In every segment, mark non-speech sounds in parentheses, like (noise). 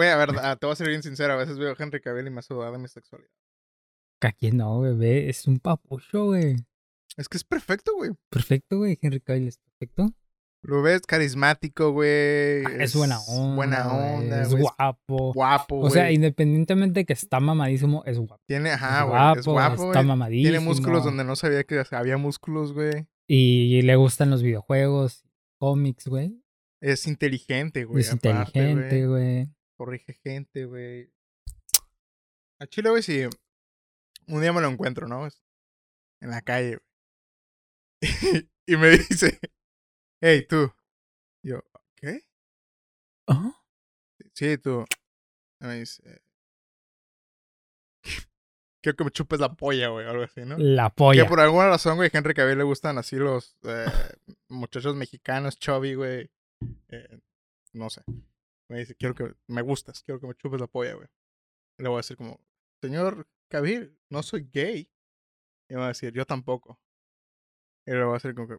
Güey, a ver, ah, te voy a ser bien sincero. A veces veo a Henry Cavill y me hace dudar de mi sexualidad. Aquí no, bebé. Es un papucho, güey. Es que es perfecto, güey. Perfecto, güey. Henry Cavill es perfecto. Lo ves carismático, güey. Ah, Es buena onda. Buena onda. Es güey, guapo. guapo, O sea, independientemente de que está mamadísimo, es guapo. Tiene, Es ajá, güey. guapo, Es guapo, está güey. mamadísimo. Tiene músculos donde no sabía que había músculos, güey. Y le gustan los videojuegos, cómics, güey. Es inteligente, güey. Es aparte, inteligente, güey. Corrige gente, güey. A Chile, güey, si un día me lo encuentro, ¿no? En la calle, güey. (laughs) y me (laughs) dice, hey, tú. Yo, ¿qué? Ajá. Sí, tú. Y me dice, (laughs) quiero que me chupes la polla, güey, o algo así, ¿no? La polla. Que por alguna razón, güey, Henry Cavill le gustan así los eh, muchachos mexicanos, chubby, güey. Eh, no sé. Me dice, quiero que me gustas, quiero que me chupes la polla, güey. Y le voy a decir como, señor Cavill, no soy gay. Y me va a decir, yo tampoco. Y le voy a decir como que,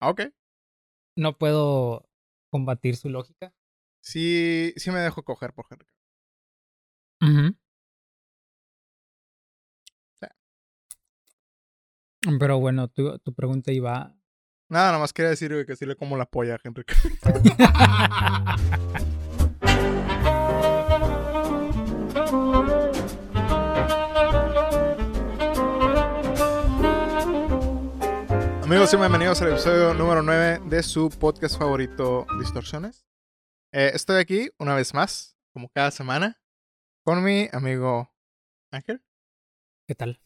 "Ah, ok. No puedo combatir su lógica. Sí, sí me dejo coger por Henry. Ujú. Pero bueno, tu, tu pregunta iba. Nada, nada más quería decir, güey, que sí le como la polla a Henry. (laughs) Amigos y bienvenidos al episodio número 9 de su podcast favorito, Distorsiones. Eh, estoy aquí una vez más, como cada semana, con mi amigo Ángel ¿Qué tal?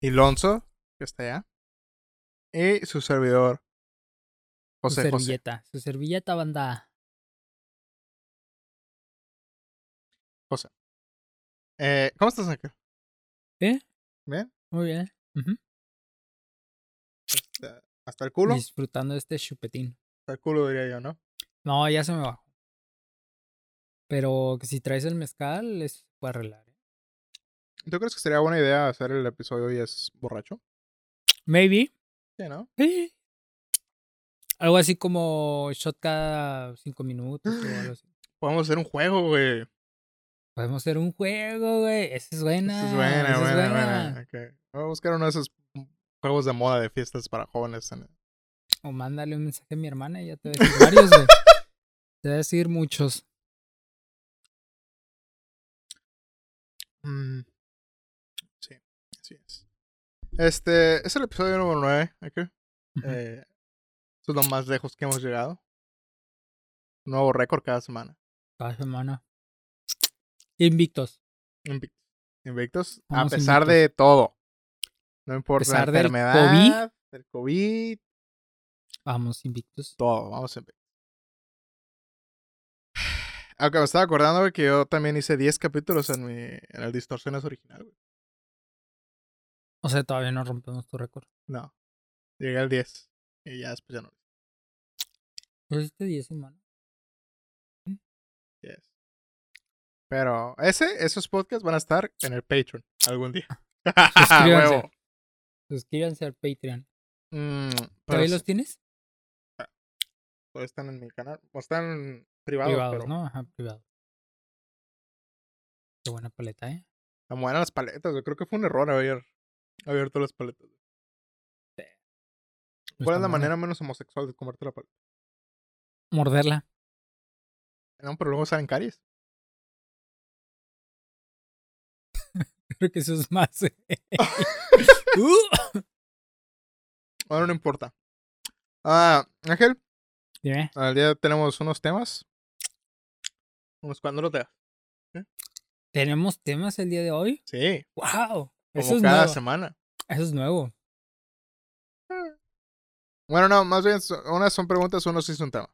y Lonzo, que está allá, y su servidor, José su José. servilleta. Su servilleta, banda. José. Eh, ¿Cómo estás, Ángel? ¿Eh? ¿Bien? Muy bien. Este, Hasta el culo. Disfrutando de este chupetín. Hasta el culo, diría yo, ¿no? No, ya se me bajó. Pero que si traes el mezcal, es puede arreglar. ¿eh? ¿Tú crees que sería buena idea hacer el episodio hoy es borracho? Maybe. Sí, ¿no? Sí. Algo así como shot cada cinco minutos o algo así. Podemos hacer un juego, güey. Podemos hacer un juego, güey. Esa es buena. Esa es buena, esa es buena, buena. buena. Voy a buscar uno de esos juegos de moda de fiestas para jóvenes. en- O mándale un mensaje a mi hermana y ya te voy a decir varios, güey. (laughs) Te voy a decir muchos. Mm, Sí, así es. Este es el episodio número 9. ¿ok? Ujú. Eh, es lo más lejos que hemos llegado. Nuevo récord cada semana. Cada semana. Invictos. Invictos. Invictos. A pesar invictos. de todo. No importa la pesar del enfermedad, del COVID, Vamos, invictos. todo. Vamos empezar. Aunque me estaba acordando güey, que yo también hice 10 capítulos en mi en el Distorsiones original, güey. O sea, todavía no rompemos tu récord. No. Llegué al 10. Y ya después ya no. Pero hiciste 10 semanas. 10. Pero ese, esos podcasts van a estar en el Patreon algún día. (laughs) (laughs) Suscríbanse. Suscríbanse al Patreon. Mm, pero ¿Todavía sí, los tienes? todavía están en mi canal. O están privados, Privados, pero ¿no? Ajá, privados. Qué buena paleta, ¿eh? están buenas las paletas. Yo creo que fue un error haber abierto las paletas. No ¿Cuál es la manera menos homosexual de comerte la paleta? Morderla. No, pero luego salen caries. (laughs) Creo que eso es más. eh. (laughs) Uh. Bueno, no importa. Ah, Ángel, Dime. al día tenemos unos temas. Unos cuando los temas. ¿Tenemos temas el día de hoy? Sí, ¡Wow! Eso como es cada nuevo. semana. Eso es nuevo. Bueno, no, más bien, unas son preguntas, uno sí es un tema.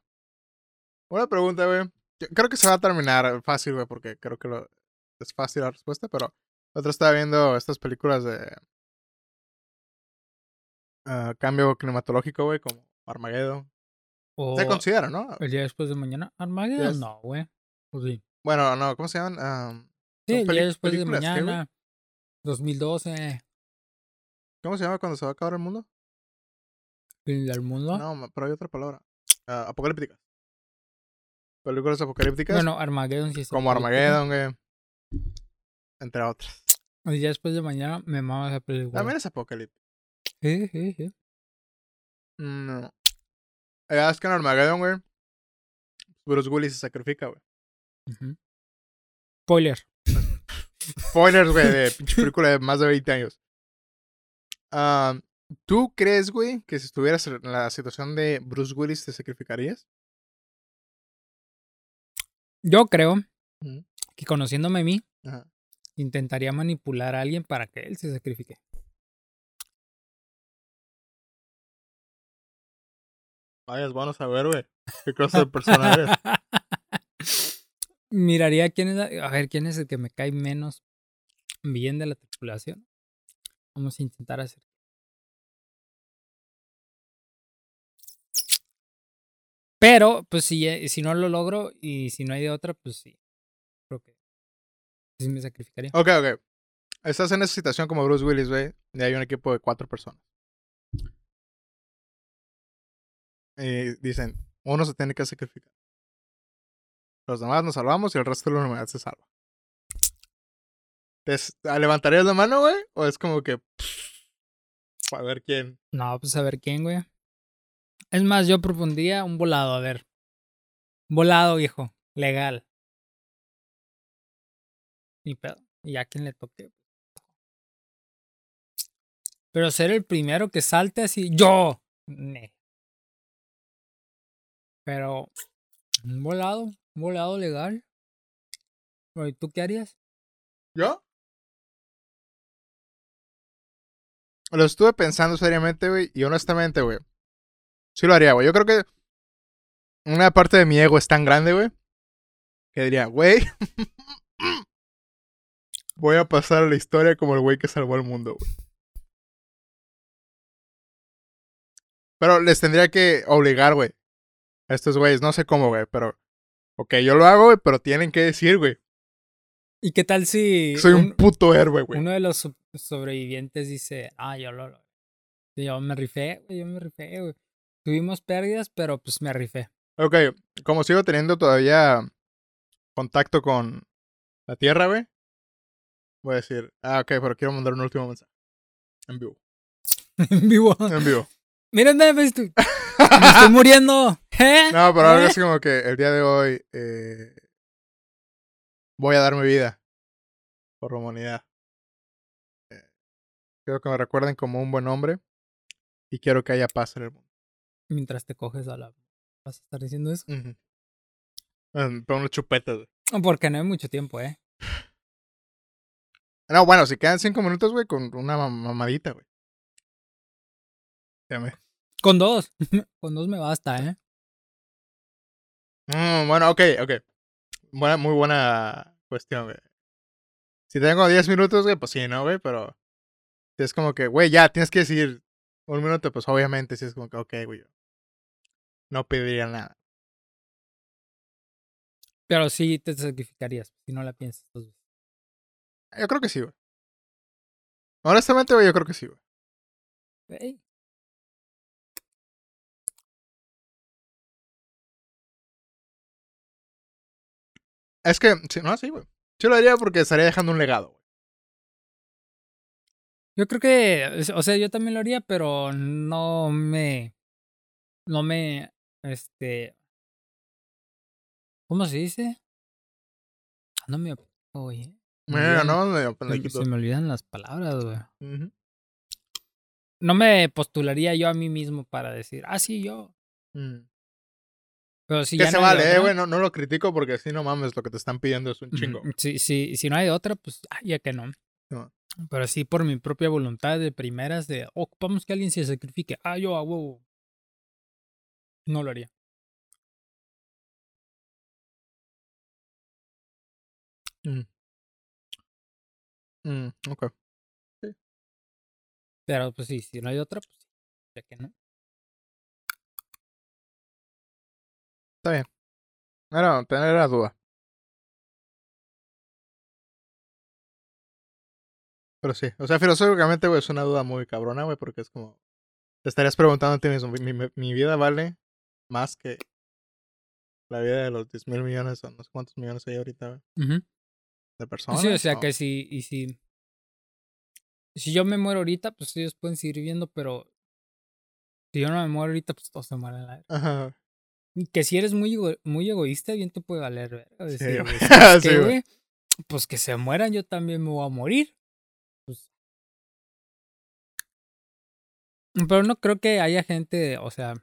Una pregunta, güey. Creo que se va a terminar fácil, güey, porque creo que lo, es fácil la respuesta, pero otra estaba viendo estas películas de ah, cambio climatológico, güey, como Armageddon. O Se considera, ¿no? el día después de mañana. ¿Armageddon? Yes. No, güey. Pues sí. Bueno, no, ¿cómo se llaman? Am, Sí, el día después de mañana. 2012. ¿Cómo se llama cuando se va a acabar el mundo? Fin del mundo. No, pero hay otra palabra. Ah, apocalíptica. Películas apocalípticas. Bueno, Armageddon sí es como apocalíptica. Armageddon, güey. Entre otras. Y ya después de mañana me mama esa película. También es apocalíptico. Sí, sí, sí. No. Es que en Armageddon, güey. Bruce Willis se sacrifica, güey. Spoiler. (laughs) Spoilers, güey, de pinche (laughs) película de más de 20 años. Ah, ¿Tú crees, güey, que si estuvieras en la situación de Bruce Willis te sacrificarías? Yo creo que conociéndome a mí, Ajá. intentaría manipular a alguien para que él se sacrifique. Vaya, es bueno saber, güey. ¿Qué clase de persona eres? (laughs) Miraría quién es, la- a ver quién es el que me cae menos bien de la tripulación. Vamos a intentar hacer. Pero, pues si, eh, si no lo logro y si no hay de otra, pues sí. Creo que sí me sacrificaría. Ok, ok. Estás en esa situación como Bruce Willis, güey. Y hay un equipo de cuatro personas. Y dicen, uno se tiene que sacrificar. Los demás nos salvamos y el resto de la humanidad se salva. ¿Te ¿Levantarías la mano, güey? ¿O es como que... A ver quién... No, pues a ver quién, güey. Es más, yo propondría un volado, a ver. Volado, viejo. Legal. Ni pedo. Y ya quien le toque. Pero ser el primero que salte así. ¡Yo! Pero. Un volado. Un volado legal. ¿Y tú qué harías? ¿Yo? Lo estuve pensando seriamente, güey. Y honestamente, güey. Sí lo haría, güey. Yo creo que una parte de mi ego es tan grande, güey. Que diría, güey. (laughs) voy a pasar a la historia como el güey que salvó al mundo, güey. Pero les tendría que obligar, güey. A estos güeyes. No sé cómo, güey. Pero. Ok, yo lo hago, güey. Pero tienen que decir, güey. ¿Y qué tal si. Soy un un- puto héroe, güey. Uno de los so- sobrevivientes dice, ah, yo lo, lo- yo me rifé, güey, yo me rifé, güey. Tuvimos pérdidas, pero pues me rifé. Ok, como sigo teniendo todavía contacto con la Tierra, güey, voy a decir, ah, ok, pero quiero mandar un último mensaje. En vivo. (laughs) en vivo. En vivo. (laughs) Mírenme, me estoy, (laughs) me estoy muriendo. ¿Eh? No, pero algo ¿Eh? así como que el día de hoy eh, voy a dar mi vida por la humanidad. Eh, quiero que me recuerden como un buen hombre y quiero que haya paz en el mundo. Mientras te coges a la... ¿Vas a estar diciendo eso? Ujú. Mm, Pero unos chupetas, güey. Porque no hay mucho tiempo, ¿eh? No, bueno, si quedan cinco minutos, güey, con una mam- mamadita, güey. Con dos. (laughs) Con dos me basta, ¿eh? Mm, bueno, ok, ok. Buena, muy buena cuestión, güey. Si tengo 10 minutos, güey, pues sí, ¿no, güey? Pero si es como que, güey, ya, tienes que decir un minuto, pues obviamente sí es como que, ok, güey. Yo No pediría nada. Pero sí te sacrificarías, si no la piensas dos veces. Yo creo que sí, güey. Honestamente, güey, yo creo que sí, güey. Ey, Es que, sí, no, sí, güey. Sí lo haría porque estaría dejando un legado, güey. Yo creo que, o sea, yo también lo haría, pero no me, no me, este, ¿cómo se dice? No me, oye, me Mira, olvidan- no, medio se, pendejito. se me olvidan las palabras, güey. Ujú. No me postularía yo a mí mismo para decir, ah, sí, yo. Mm. Pero si que ya se no hay vale, eh, otra, güey. No, no lo critico porque si no mames, lo que te están pidiendo es un ujú, chingo. Si, si, si no hay otra, pues, ah, ya que no. No. Pero sí por mi propia voluntad de primeras de, oh, ocupamos que alguien se sacrifique. Ah, yo a huevo. No lo haría. Mm. Mm, ok. Pero pues sí, si no hay otra, pues ya que no. Está bien. Era tener la duda. Pero sí, o sea, filosóficamente, güey, es una duda muy cabrona, güey, porque es como... Te estarías preguntando a ti mismo, ¿mi, mi- mi vida vale más que la vida de los 10 mil millones o no sé cuántos millones hay ahorita, Ujú. de personas. Sí, o sea ¿no? que si, y si, si yo me muero ahorita, pues ellos pueden seguir viviendo, pero si yo no me muero ahorita, pues todos se mueren. la. Ajá. Que si eres muy, ego- muy egoísta, bien te puede valer, verga, Sí, decir, güey. güey, ¿sabes (laughs) Sí, qué, güey. güey? Pues que se mueran, yo también me voy a morir. Pues. (laughs) Pero no creo que haya gente, o sea,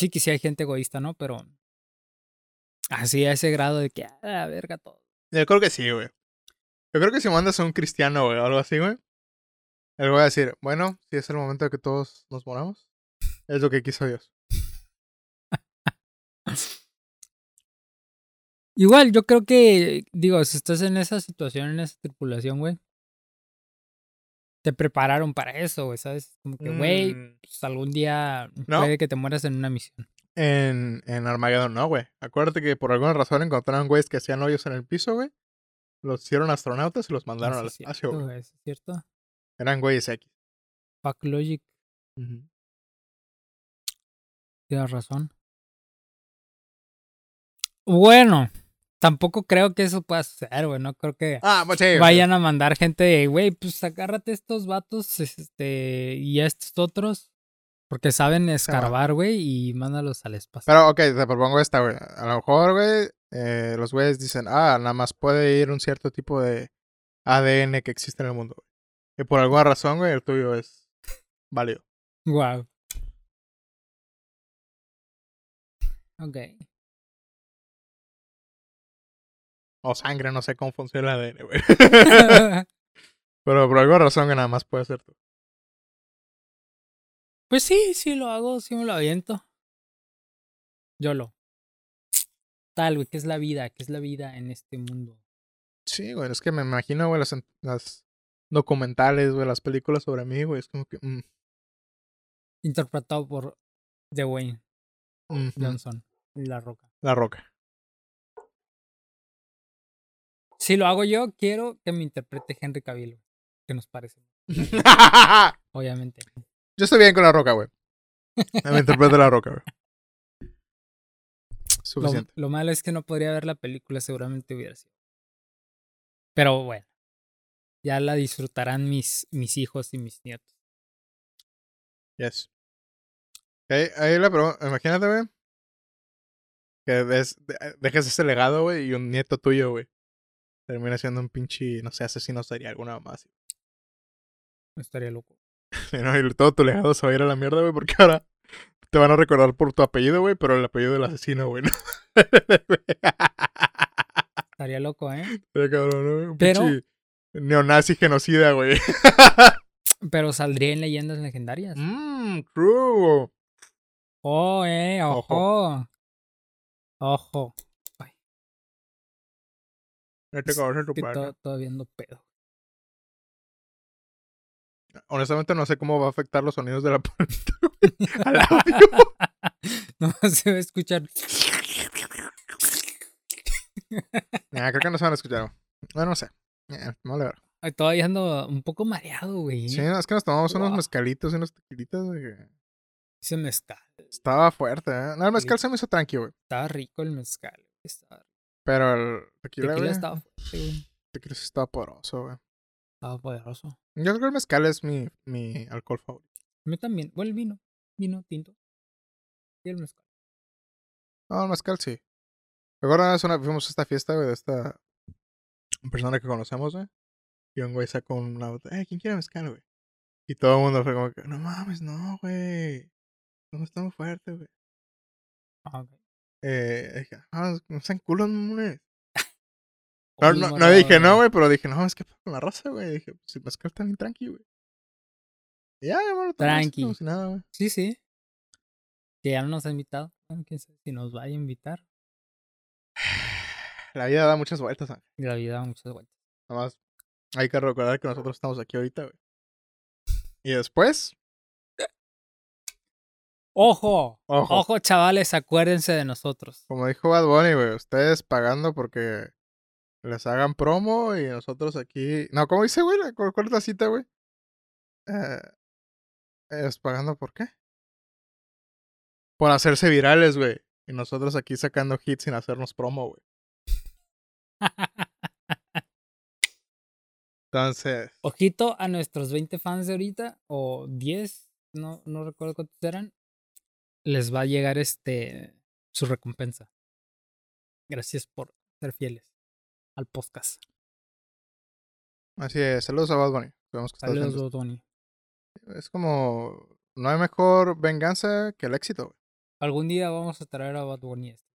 sí que sí hay gente egoísta, ¿no? Pero así a ese grado de que, a la verga todo. Yo creo que sí, güey. Yo creo que si mandas a un cristiano, güey, o algo así, güey, él va a decir, bueno, si es el momento de que todos nos moramos, es lo que quiso Dios. Igual, yo creo que, digo, si estás en esa situación, en esa tripulación, güey, te prepararon para eso, güey, ¿sabes? Como que, güey, Mm, pues algún día No. puede que te mueras en una misión. en, en Armageddon no, güey. Acuérdate que por alguna razón encontraron güeyes que hacían hoyos en el piso, güey. Los hicieron astronautas y los mandaron al es espacio, güey. es cierto. Eran güeyes X. Fuck Logic, tienes razón. Bueno, tampoco creo que eso pueda suceder, güey. No creo que Ah, pues sí. vayan a mandar gente de, güey, pues agárrate estos vatos este, y a estos otros. Porque saben escarbar, güey, y mándalos al espacio. Pero, ok, te propongo esta, güey. A lo mejor, güey, eh, los güeyes dicen, ah, nada más puede ir un cierto tipo de ADN que existe en el mundo, güey. Y por alguna razón, güey, el tuyo es válido. Wow. Ok. O sangre, no sé cómo funciona el ADN, güey. (laughs) (laughs) Pero por alguna razón que nada más puede ser tú. pues sí, sí lo hago, sí me lo aviento. Yo lo. Tal, güey, ¿qué es la vida? ¿Qué es la vida en este mundo? Sí, güey, es que me imagino, güey, las, las documentales, güey, las películas sobre mí, güey, es como que... mm, Interpretado por The Wayne Johnson La Roca. La roca. Si lo hago yo, quiero que me interprete Henry Cavill, que nos parece, (laughs) obviamente. Yo estoy bien con la roca, güey. Me interpreta la roca, güey. Lo, Suficiente. lo malo es que no podría ver la película, seguramente hubiera sido. Pero bueno, ya la disfrutarán mis, mis hijos y mis nietos. Yes. Ahí, ahí la pregunta, imagínate, güey. Que des- de- dejes ese legado, güey, y un nieto tuyo, güey. Termina siendo un pinche, no sé, asesino serial, alguna más. Estaría loco. (laughs) ¿no? Y todo tu legado se va a ir a la mierda, güey, porque ahora te van a recordar por tu apellido, güey, pero el apellido del asesino, güey, ¿no? (laughs) Estaría loco, ¿eh? Estaría cabrón, ¿no? güey? Un Pero- pinche neonazi genocida, güey. (laughs) Pero saldría en leyendas legendarias. Mmm, true. Oh, eh, ojo. Ojo. Ya te de tu padre. todo viendo pedo. Honestamente no sé cómo va a afectar los sonidos de la (laughs) (laughs) puerta, al audio. no se va a escuchar. Nah, (laughs) creo que no se van a escuchar. Bueno, no sé. Eh, no le verga. Ay, Todavía ando un poco mareado, güey. Sí, no, es que nos tomamos unos mezcalitos y unos tequilitas, güey. Ese mezcal. Estaba fuerte, ¿eh? No, el mezcal se me hizo tranqui, güey. Estaba rico el mezcal. Estaba, Pero el tequila, tequila estaba fuerte, tequila estaba poderoso, güey. Estaba poderoso. Yo creo que el mezcal es mi, mi alcohol favorito. A mí también. Bueno, el vino. Vino tinto. Y el mezcal. No, el mezcal sí. Recuerdo una vez una, fuimos a esta fiesta, güey, de esta persona que conocemos, güey. Y un güey sacó una botella, eh, ¿quién quiere mezcal, güey? Y todo el mundo fue como que, no mames, no, güey. No está muy fuerte, güey. Ah, ok. Eh, dije, ah, no sean culos, mamones. No, dije no, güey. pero dije, no, es que con la raza, güey. Dije, pues el mezcal está bien tranqui, güey. Ya, así Tranqui. como si nada, güey. Sí, sí. Que ya no nos ha invitado. Quién sabe si nos vaya a invitar. (sighs) La vida da muchas vueltas. Y la vida da muchas vueltas. Nada más hay que recordar que nosotros estamos aquí ahorita, güey. Y después, ¡Ojo! Ojo. ¡Ojo, chavales! Acuérdense de nosotros. como dijo Bad Bunny, güey, ustedes pagando porque les hagan promo y nosotros aquí. No, ¿cómo dice, güey? ¿Cuál cuál es la cita, güey? Eh, ¿Es pagando por qué? Por hacerse virales, güey. Y nosotros aquí sacando hits sin hacernos promo, güey. Entonces, (laughs) Ojito a nuestros 20 fans de ahorita, o 10, no, no recuerdo cuántos eran. Les va a llegar este su recompensa. Gracias por ser fieles al podcast. así es. Saludos a Bad Bunny. Sabemos que Saludos, Tony. esto. Es como. No hay mejor venganza que el éxito, güey. Algún día vamos a traer a Bad Bunny este.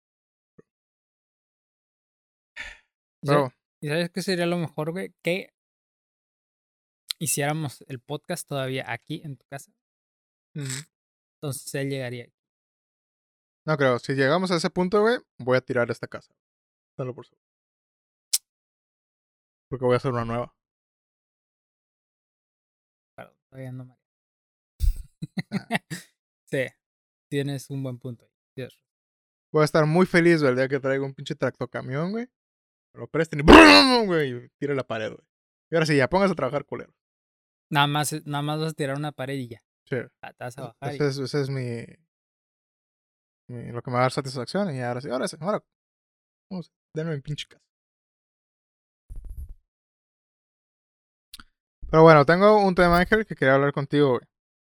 ¿Y sa- Pero, ¿Y sabes qué sería lo mejor, güey? Que hiciéramos el podcast todavía aquí en tu casa. Entonces él llegaría. aquí. no creo. Si llegamos a ese punto, güey, voy a tirar esta casa. Dalo por seguro. Porque voy a hacer una nueva. Perdón, todavía no, María. Ah. (laughs) sí, tienes un buen punto ahí. razón. Voy a estar muy feliz, güey, el día que traiga un pinche tractocamión, güey. Me lo presten y ¡brum! güey, y tire la pared, güey. Y ahora sí, ya póngase a trabajar, culero. Nada más, nada más vas a tirar una pared y ya. Sí. Ah, bajar. y- Ese es, ese es mi, mi- Lo que me va a dar satisfacción. Y ahora sí, ahora sí. Ahora. Vamos, denme mi pinche casa. Pero bueno, tengo un tema, Ángel, que quería hablar contigo,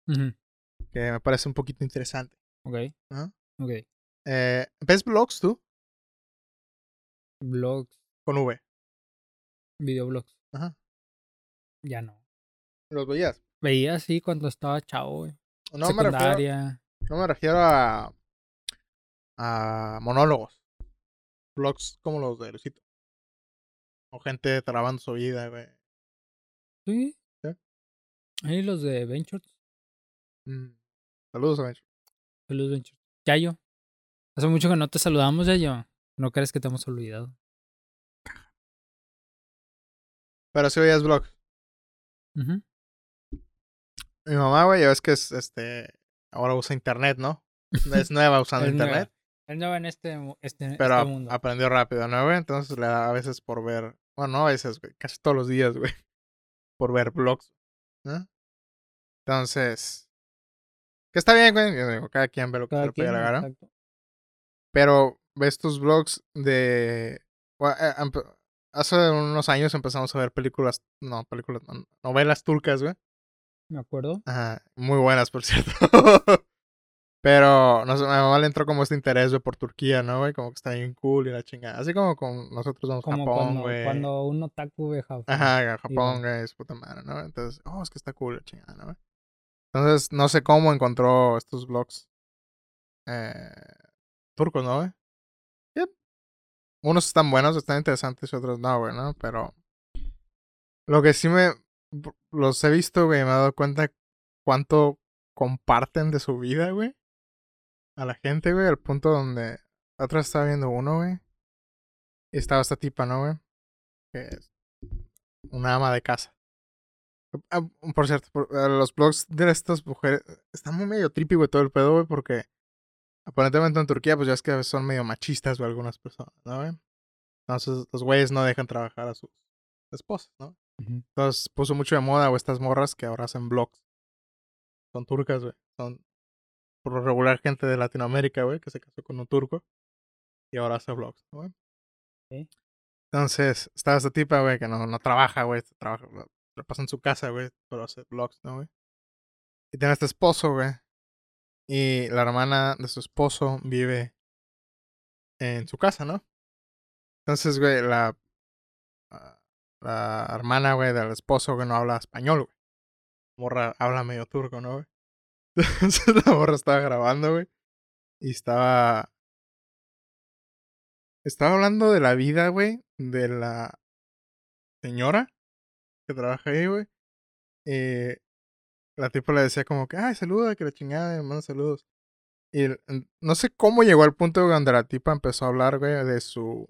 güey. Que me parece un poquito interesante. Ok, Ajá. ok. Eh, ¿Ves blogs tú? Blogs, Con V. videoblogs. Ajá. Ya no. ¿Los veías? Veía así cuando estaba chavo, güey. No me, refiero, Secundaria. no me refiero a. a monólogos. Blogs como los de Luisito. O gente trabando su vida, güey. Sí. Sí. Ahí los de Ventures. Mm. Saludos a Bencho. Saludos, Ventures. Yayo. Hace mucho que no te saludamos, Yayo. No crees que te hemos olvidado. Pero si veías blogs. Ujú. Mi mamá, güey, ya ves que es este. Ahora usa internet, ¿no? Es nueva (laughs) usando Es nueva. internet. Él no va en este, este, Pero este mundo. aprendió rápido, ¿no, güey? Entonces le da a veces por ver. Bueno, no a veces, güey. Casi todos los días, güey. (laughs) Por ver blogs. ¿no? Entonces. Que está bien, güey. Yo digo, cada quien ve lo que le gana. exacto. Pero ves tus blogs de. bueno, eh, Hace unos años empezamos a ver películas. No, películas. no, novelas turcas, güey. Me acuerdo. Ajá, muy buenas, por (laughs) cierto. Pero no sé, a mi mamá le entró como este interés, güey, por Turquía, ¿no, güey? Como que está bien cool y la chingada. Así como con nosotros vamos a Japón, güey. cuando un otaku ve Japón. Ajá, Japón, güey, es puta madre, ¿no? Entonces, oh, es que está cool la chingada, ¿no? Entonces, no sé cómo encontró estos blogs eh, turcos, ¿no, güey? Yep. Unos están buenos, están interesantes y otros no, güey, ¿no? Pero lo que sí me... Los he visto, güey, me he dado cuenta cuánto comparten de su vida, güey. A la gente, güey, al punto donde... vez estaba viendo uno, güey. Y estaba esta tipa, ¿no, güey? Que es una ama de casa. Ah, por cierto, eh, los blogs de estas mujeres están muy medio trippy, güey, todo el pedo, güey, porque aparentemente en Turquía, pues ya es que son medio machistas, güey, algunas personas, ¿no, güey? Entonces, los güeyes no dejan trabajar a sus esposas, ¿no? Entonces, puso mucho de moda, güey, estas morras que ahora hacen blogs. Son turcas, güey. Son, por lo regular, gente de Latinoamérica, güey, que se casó con un turco. Y ahora hace blogs, ¿no, güey? Ok. Entonces, estaba esta tipa, güey, que no, no trabaja, güey. Trabaja, lo, pasa en su casa, güey, pero hace blogs, ¿no, güey? Y tiene este esposo, güey. Y la hermana de su esposo vive en su casa, ¿no? Entonces, güey, la, la hermana, güey, del esposo, güey, no habla español, güey. Morra habla medio turco, ¿no, güey? (laughs) Entonces la morra estaba grabando, güey. Y estaba. Estaba hablando de la vida, güey, de la señora que trabaja ahí, güey. Y la tipa le decía como que, ay, saluda, que la chingada, manda saludos. Y no sé cómo llegó al punto donde la tipa empezó a hablar, güey, de su...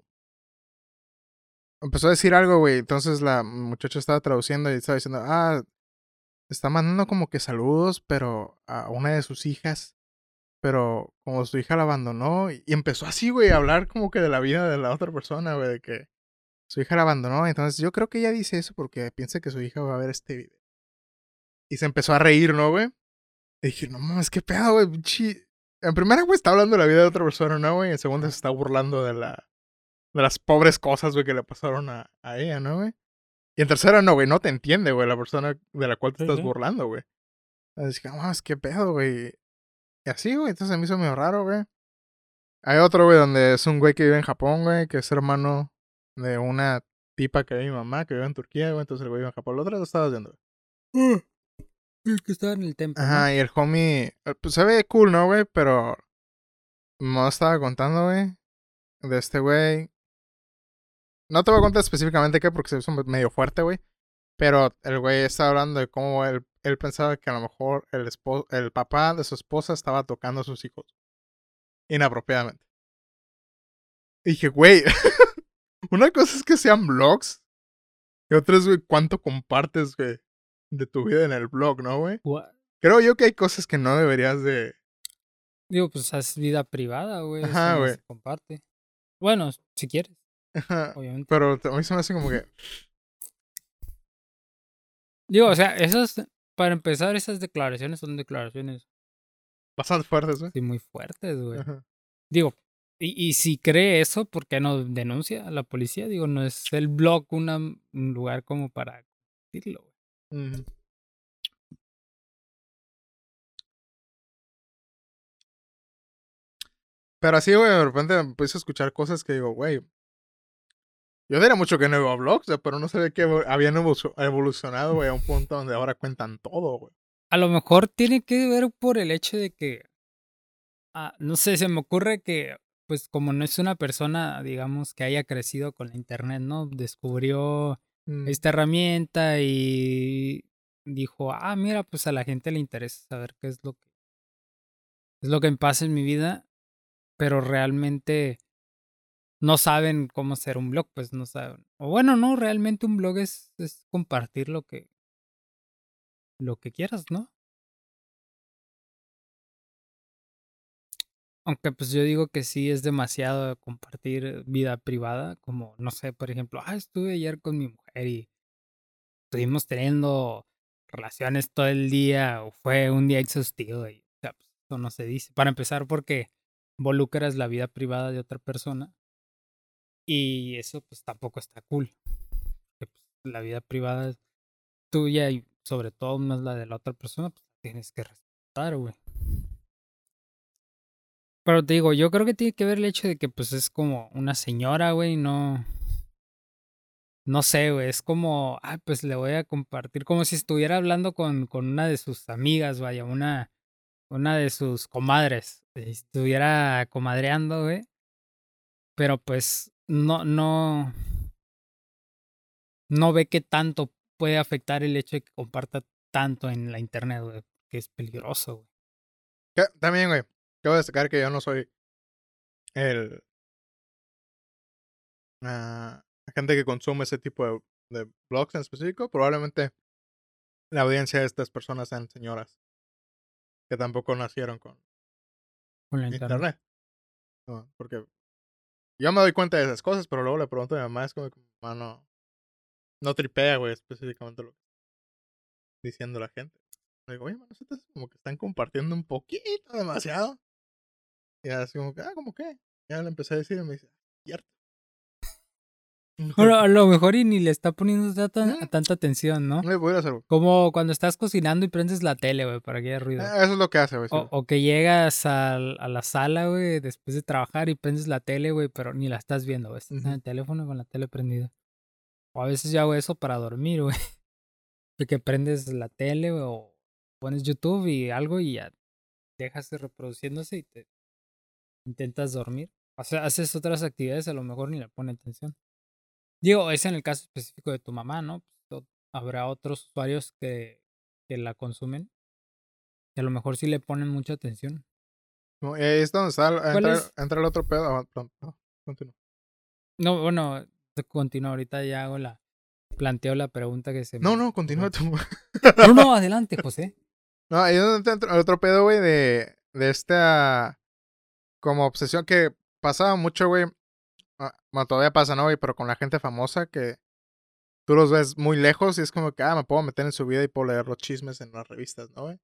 Empezó a decir algo, güey. Entonces la muchacha estaba traduciendo y estaba diciendo, ah, está mandando como que saludos, pero a una de sus hijas. Pero como su hija la abandonó. Y empezó así, güey, a hablar como que de la vida de la otra persona, güey, de que su hija la abandonó. Entonces yo creo que ella dice eso porque piensa que su hija va a ver este video. Y se empezó a reír, ¿no, güey? Y dije, no mames, qué pedo, güey, En primera, güey, está hablando de la vida de otra persona, ¿no, güey? En segunda, se está burlando de la. De las pobres cosas, güey, que le pasaron a, a ella, ¿no, güey? Y en tercera, no, güey, no te entiende, güey, la persona de la cual te Sí, estás sí. burlando, güey. Así que, vamos, qué pedo, güey. Y así, güey, entonces se me hizo medio raro, güey. Hay otro, güey, donde es un güey que vive en Japón, güey, que es hermano de una tipa que vive mi mamá, que vive en Turquía, güey, entonces el güey vive en Japón. Lo otro lo estaba haciendo, güey. El que estaba en el templo. ¿no? Ajá, y el homie, eh, pues se ve cool, ¿no, güey? Pero no estaba contando, güey, de este güey. No te voy a contar específicamente qué, porque se hizo medio fuerte, güey. Pero el güey estaba hablando de cómo él, él pensaba que a lo mejor el, espo- el papá de su esposa estaba tocando a sus hijos. Inapropiadamente. Y dije, güey, (laughs) una cosa es que sean vlogs. Y otra es, güey, cuánto compartes, güey, de tu vida en el blog, ¿no, güey? Creo yo que hay cosas que no deberías de... Digo, pues es vida privada, güey. Ajá, güey. comparte. Bueno, si quieres, obviamente. Pero a mí se me hace como que... Digo, o sea, esas, para empezar, esas declaraciones son declaraciones Bastante fuertes, güey. sí, muy fuertes, güey. Ajá. Digo, y, y si cree eso, ¿por qué no denuncia a la policía? Digo, no es el blog una, un lugar como para decirlo, güey. Pero así, güey, de repente empiezo a escuchar cosas que digo, güey. Yo diría mucho que no iba a blogs, pero no sabía que habían evo- evolucionado, güey, a un punto donde ahora cuentan todo, güey. A lo mejor tiene que ver por el hecho de que, ah, no sé, se me ocurre que, pues como no es una persona, digamos, que haya crecido con la internet, ¿no? Descubrió Mm, esta herramienta y dijo, ah, mira, pues a la gente le interesa saber qué es lo que es lo que pasa en mi vida, pero realmente no saben cómo hacer un blog, pues no saben. O bueno, no, realmente un blog es, es compartir lo que lo que quieras, ¿no? Aunque pues yo digo que sí es demasiado compartir vida privada, como no sé, por ejemplo, ah, estuve ayer con mi mujer y estuvimos teniendo relaciones todo el día o fue un día exhaustivo y o sea, pues, eso no se dice. Para empezar porque involucras la vida privada de otra persona y eso pues tampoco está cool. Pues, la vida privada tuya y sobre todo más la de la otra persona, pues tienes que respetar, güey. Pero te digo, yo creo que tiene que ver el hecho de que pues es como una señora, güey, no... No sé, güey, es como, ah, pues le voy a compartir, como si estuviera hablando con, con una de sus amigas, vaya, una, una de sus comadres, estuviera comadreando, güey. Pero pues no, no, no ve que tanto puede afectar el hecho de que comparta tanto en la internet, güey, que es peligroso, güey. que- También, güey, quiero destacar que yo no soy el... ah, gente que consume ese tipo de, de blogs en específico. Probablemente la audiencia de estas personas sean señoras que tampoco nacieron con Con la internet. internet. No, porque yo me doy cuenta de esas cosas, pero luego le pregunto a mi mamá, es como que mi mamá no, no tripea, güey, específicamente lo que diciendo la gente. Le digo, oye, mano, ustedes como que están compartiendo un poquito demasiado. Y así como que, ah, como que. Ya le empecé a decir y me dice, cierto. A lo mejor y ni le está poniendo tanta, Mm. tanta atención, ¿no? Hacer. Como cuando estás cocinando y prendes la tele, güey, para que haya ruido. Ah, Eso es lo que hace, güey. sí, O, que llegas al- a, la sala, güey, después de trabajar y prendes la tele, güey, pero ni la estás viendo, güey. Estás en el teléfono con la tele prendida. O a veces yo hago eso para dormir, (laughs) güey. De que prendes la tele, güey, o pones YouTube y algo y ya dejas de reproduciéndose y te intentas dormir. O sea, haces otras actividades, a lo mejor ni le pone atención. Digo, es en el caso específico de tu mamá, ¿no? Pues, habrá otros usuarios que, que la consumen que a lo mejor sí le ponen mucha atención. No, ahí es donde está, el- ¿Cuál entra, el otro pedo. Ah, no, continúa. No, bueno, te continúo. Ahorita ya hago la. Planteo la pregunta que se No, me no, continúa tú. No, no, (laughs) adelante, José. No, ahí es donde entra el otro pedo, güey, de, de esta como obsesión que pasaba mucho, güey. Ah, Bueno, todavía pasa, ¿no? Pero con la gente famosa que tú los ves muy lejos y es como que, ah, me puedo meter en su vida y puedo leer los chismes en las revistas, ¿no, güey?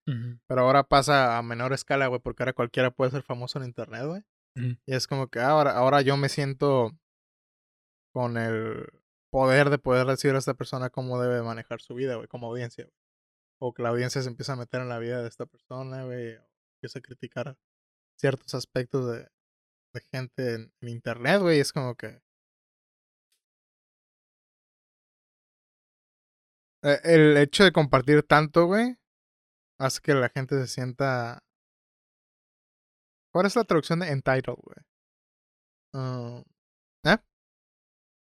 Pero ahora pasa a menor escala, güey, porque ahora cualquiera puede ser famoso en internet, güey. Y es como que ahora, ahora yo me siento con el poder de poder decir a esta persona cómo debe manejar su vida, güey, como audiencia. güey. O que la audiencia se empieza a meter en la vida de esta persona, güey. O empieza a criticar ciertos aspectos de, de gente en, internet, güey. Es como que... eh, El hecho de compartir tanto, güey, hace que la gente se sienta... ¿Cuál es la traducción de entitled, güey? Ah, ¿Eh?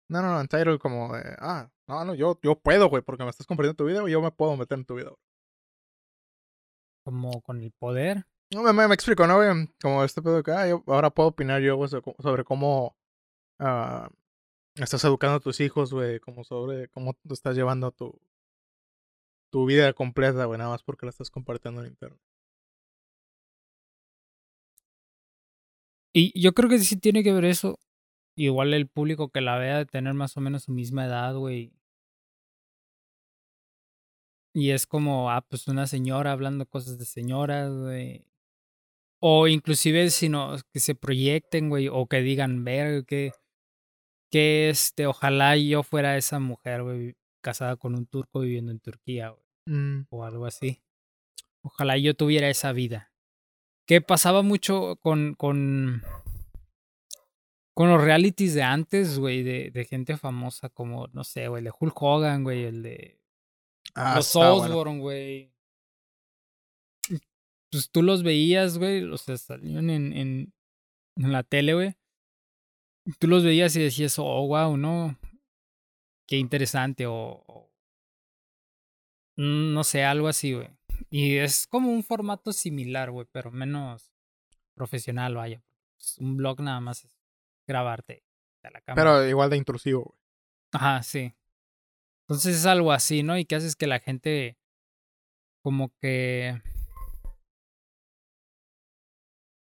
No, no, no, entitled como de, ah, no, no, yo, yo puedo, güey, porque me estás compartiendo tu vida, güey, yo me puedo meter en tu vida. Como con el poder. No, me, me, explico, ¿no? Como este pedo que, ah, yo ahora puedo opinar yo, güey, so- sobre cómo ah, estás educando a tus hijos, güey, como sobre cómo tú estás llevando tu, tu vida completa, güey, nada más porque la estás compartiendo en internet. Y yo creo que sí tiene que ver eso. Igual el público que la vea de tener más o menos su misma edad, güey. Y es como, ah, pues una señora hablando cosas de señoras, güey. O inclusive si no, que se proyecten, güey, o que digan, ver, que, que este, ojalá yo fuera esa mujer, güey, casada con un turco viviendo en Turquía, güey, Mm, o algo así. Ojalá yo tuviera esa vida. Que pasaba mucho con, con, con los realities de antes, güey, de, de gente famosa como, no sé, güey, el de Hulk Hogan, güey, el de ah, los. Osborne, güey. Pues tú los veías, güey, o sea, salían en, en, en la tele, güey. Tú los veías y decías, oh, wow, ¿no? Qué interesante, o, o no sé, algo así, güey. Y es como un formato similar, güey, pero menos profesional, vaya. Pues, un blog nada más es grabarte a la cámara. Pero igual de intrusivo, güey. Ajá, sí. Entonces es algo así, ¿no? Y que haces que la gente como que...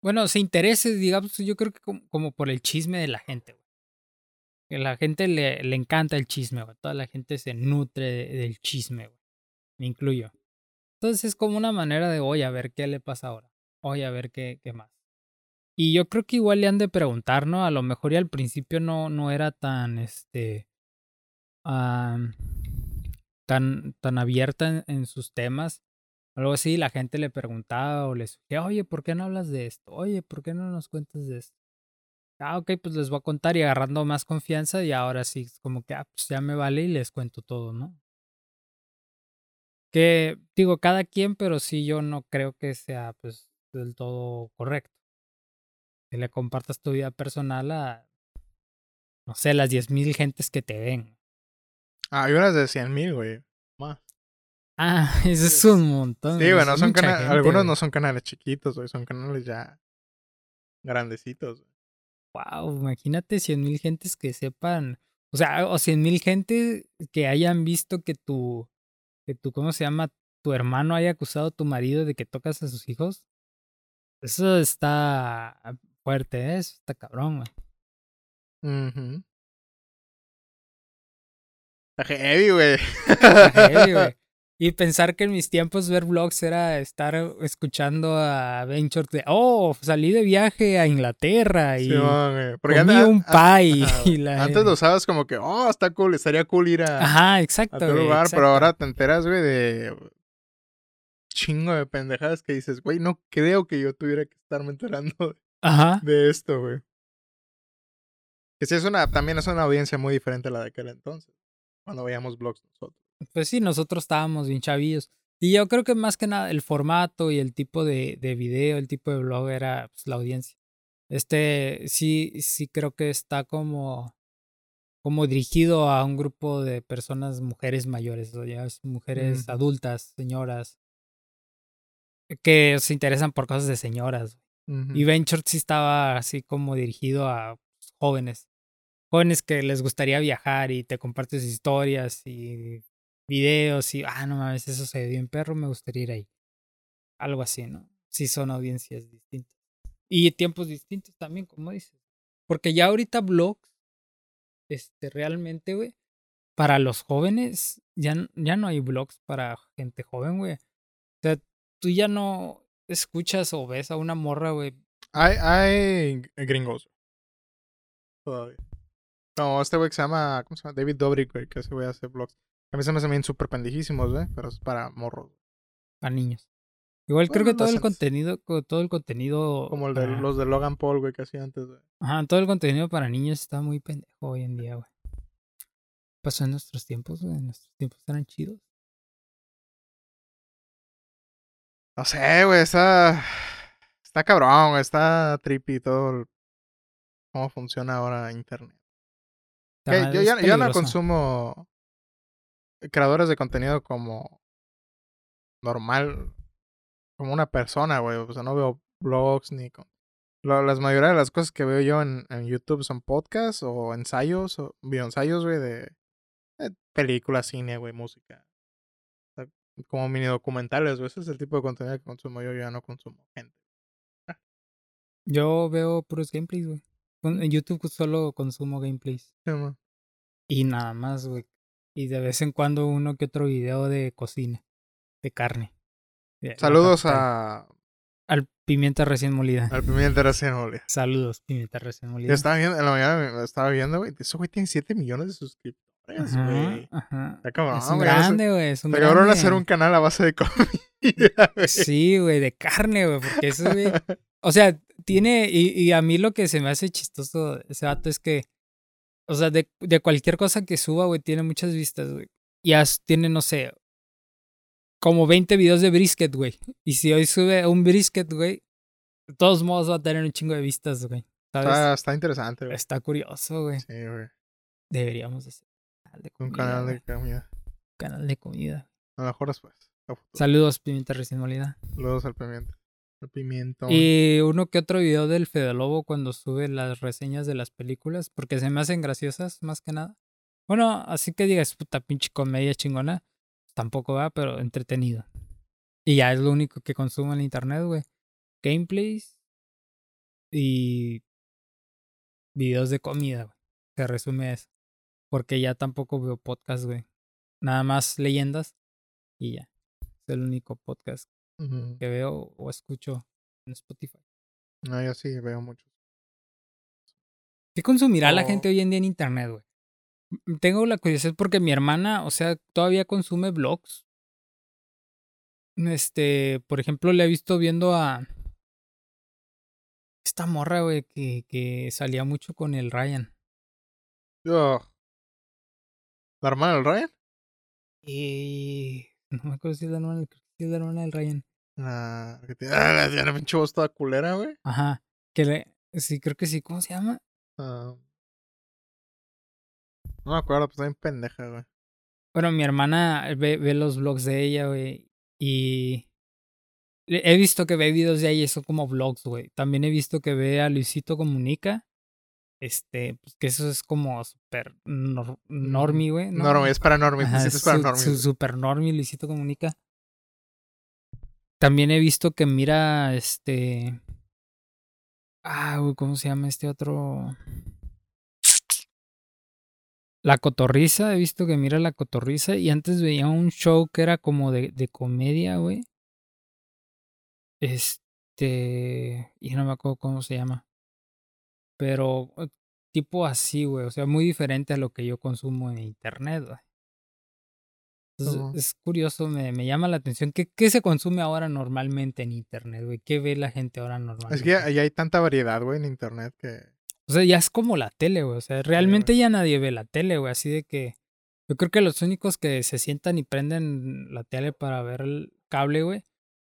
Bueno, se interese, digamos, yo creo que como, por el chisme de la gente, güey. La gente le, le encanta el chisme, güey. Toda la gente se nutre de- del chisme, güey. Me incluyo. Entonces es como una manera de, oye, a ver qué le pasa ahora. Oye, a ver qué, qué más. Y yo creo que igual le han de preguntar, ¿no? A lo mejor y al principio no, no era tan, este, tan, tan abierta en sus temas. Algo así, la gente le preguntaba o le sugería, oye, ¿por qué no hablas de esto? Oye, ¿por qué no nos cuentas de esto? Ah, ok, pues les voy a contar y agarrando más confianza y ahora sí, como que, ah, pues ya me vale y les cuento todo, ¿no? Que digo, cada quien, pero sí yo no creo que sea pues del todo correcto. Que le compartas tu vida personal a, no sé, las 10.000 gentes que te ven. Ah, hay unas de 100 mil, güey. Ah, (laughs) eso es un montón. Sí, güey, es no son cana- gente, algunos güey. no son canales chiquitos, güey, son canales ya grandecitos. güey. Wow, imagínate 100.000 gentes que sepan, o sea, o 100.000 gente que hayan visto que tu, que tu, ¿cómo se llama? Tu hermano haya acusado a tu marido de que tocas a sus hijos. Eso está fuerte, ¿eh? Eso está cabrón, güey. Está heavy, güey. Está heavy, güey. Y pensar que en mis tiempos ver vlogs era estar escuchando a Venture de, oh, salí de viaje a Inglaterra y güey. Porque comí antes- un pie. ajá, (laughs) y güey. la- Antes lo usabas como que, oh, está cool, estaría cool ir a, Ajá, a exacto. tu güey, lugar, exacto. pero ahora te enteras, güey, de chingo de pendejadas que dices, güey, no creo que yo tuviera que estarme enterando Ajá. de esto, güey. Que sí es una, también es una audiencia muy diferente a la de aquel entonces, cuando veíamos blogs nosotros. Pues sí, nosotros estábamos bien chavillos. Y yo creo que más que nada el formato y el tipo de, de video, el tipo de blog era pues, la audiencia. Este sí, sí creo que está como, como dirigido a un grupo de personas, mujeres mayores, o ya es mujeres Ujú. adultas, señoras, que se interesan por cosas de señoras. Y Venture sí estaba así como dirigido a pues, jóvenes. Jóvenes que les gustaría viajar y te compartes historias y videos y, ah, no mames, eso se ve bien perro, me gustaría ir ahí. Algo así, ¿no? Sí son audiencias distintas. Y tiempos distintos también, como dices. Porque ya ahorita blogs, este, realmente, güey, para los jóvenes, ya, ya no hay blogs para gente joven, güey. O sea, tú ya no escuchas o ves a una morra, güey. Hay, hay gringos. Todavía. No, este güey se llama, ¿cómo se llama? David Dobrik, güey, que ese güey hace vlogs. A mí se me hacen bien súper pendejísimos, güey, pero es para morros. para niños. Igual creo Bueno, que todo el contenido, co- todo el contenido. Como el de, para- los de Logan Paul, güey, que hacía antes, güey. Ajá, todo el contenido para niños está muy pendejo hoy en día, güey. Pasó en nuestros tiempos, güey. En nuestros tiempos eran chidos. No sé, güey, está. Está cabrón, güey, está trippy todo. el- cómo funciona ahora internet. Yo, ya, yo no consumo creadores de contenido como normal, como una persona, güey. O sea, no veo blogs ni con... las mayoría de las cosas que veo yo en, en YouTube son podcasts o ensayos o videoensayos, güey, de, de películas, cine, güey, música. O sea, como mini documentales, güey. Ese es el tipo de contenido que consumo yo. Yo ya no consumo gente. Yo veo puros gameplays, güey. En YouTube solo consumo gameplays. Sí, man. Y nada más, güey. Y de vez en cuando uno que otro video de cocina. De carne. Saludos a, Al pimienta recién molida. al Pimienta recién molida. (laughs) Saludos, pimienta recién molida. Yo estaba viendo, en la mañana me- estaba viendo, güey. Ese güey tiene 7 millones de suscriptores, güey. ajá. Está cabrón, es un sé- grande, güey. Es un Te grande. hacer un canal a base de (laughs) comida, güey. Sí, güey, de carne, güey. Porque eso, güey. (laughs) O sea, tiene. Y, y a mí lo que se me hace chistoso ese vato es que. O sea, de, de cualquier cosa que suba, güey, tiene muchas vistas, güey. Y as- tiene, no sé. Como 20 videos de brisket, güey. Y si hoy sube un brisket, güey. De todos modos va a tener un chingo de vistas, güey. Está, está interesante, güey. Está curioso, güey. Sí, güey. Deberíamos hacer un canal de comida. Un canal de comida. canal de comida. A lo mejor después. Saludos, pimienta recién molida. Saludos al pimiento. Y uno que otro video del Fede Lobo cuando sube las reseñas de las películas, porque se me hacen graciosas más que nada. Bueno, así que digas, puta pinche comedia chingona, tampoco va, pero entretenido. Y ya es lo único que consumo en internet, güey. Gameplays y videos de comida, güey. Se resume eso. Porque ya tampoco veo podcast, güey. Nada más leyendas y ya. Es el único podcast Que veo o escucho en Spotify. No, yo sí veo mucho. ¿Qué consumirá la Oh. gente hoy en día en internet, güey? Tengo la curiosidad porque mi hermana, o sea, todavía consume blogs. Este, por ejemplo, le he visto viendo a esta morra, güey, que, que salía mucho con el Ryan. Yo. ¿La hermana del Ryan? Y no me acuerdo si es la hermana, sí es la hermana del Ryan. La que tiene, ah, la tiene pinche voz toda culera, güey. Ajá. Que le, sí, creo que sí. ¿Cómo se llama? Ah. no me acuerdo, pues está bien pendeja, güey. Bueno, mi hermana ve, ve los vlogs de ella, güey. Y he visto que ve videos de ella y son como vlogs, güey. También he visto que ve a Luisito Comunica. Este, pues que eso es como super nor, normie, güey. ¿no? Normie, es para sí, es para normie. su super normie, Luisito Comunica. También he visto que mira, este... Ah, güey, ¿cómo se llama este otro? La cotorriza, he visto que mira la cotorriza y antes veía un show que era como de, de comedia, güey. Este... Y no me acuerdo cómo se llama. Pero eh, tipo así, güey. O sea, muy diferente a lo que yo consumo en internet, güey. Entonces, es curioso, me, me llama la atención. ¿Qué, ¿Qué se consume ahora normalmente en internet, güey? ¿Qué ve la gente ahora normalmente? Es que ya, ya hay tanta variedad, güey, en internet que. O sea, ya es como la tele, güey. O sea, realmente ya nadie ve la tele, güey. Así de que yo creo que los únicos que se sientan y prenden la tele para ver el cable, güey,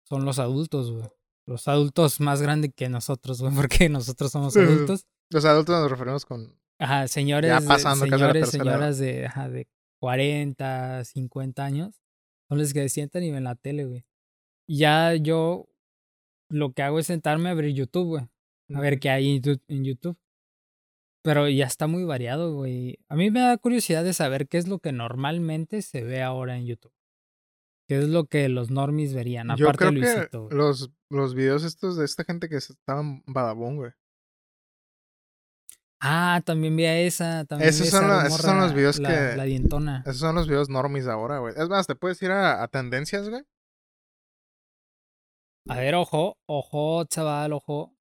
son los adultos, güey. Los adultos más grandes que nosotros, güey, (laughs) porque nosotros somos adultos. Los adultos nos referimos con. Ajá, señores, de- pasando casi a la señores, señoras de, ajá, de 40, 50 años, son los que se sientan y ven la tele, güey. Y Ya yo lo que hago es sentarme a ver YouTube, güey. A ver qué hay en Youtube-. Pero ya está muy variado, güey. A mí me da curiosidad de saber qué es lo que normalmente se ve ahora en YouTube. ¿Qué es lo que los normies verían? Yo Aparte creo de que Luisito, los, los videos estos de esta gente que estaban Badabun, güey. Ah, también vi a esa. También Esos vi son esa los- esos son los videos la, que- La dientona. Esos son los videos normis ahora, güey. Es más, te puedes ir a, a tendencias, güey. A ver, ojo, ojo, chaval, ojo.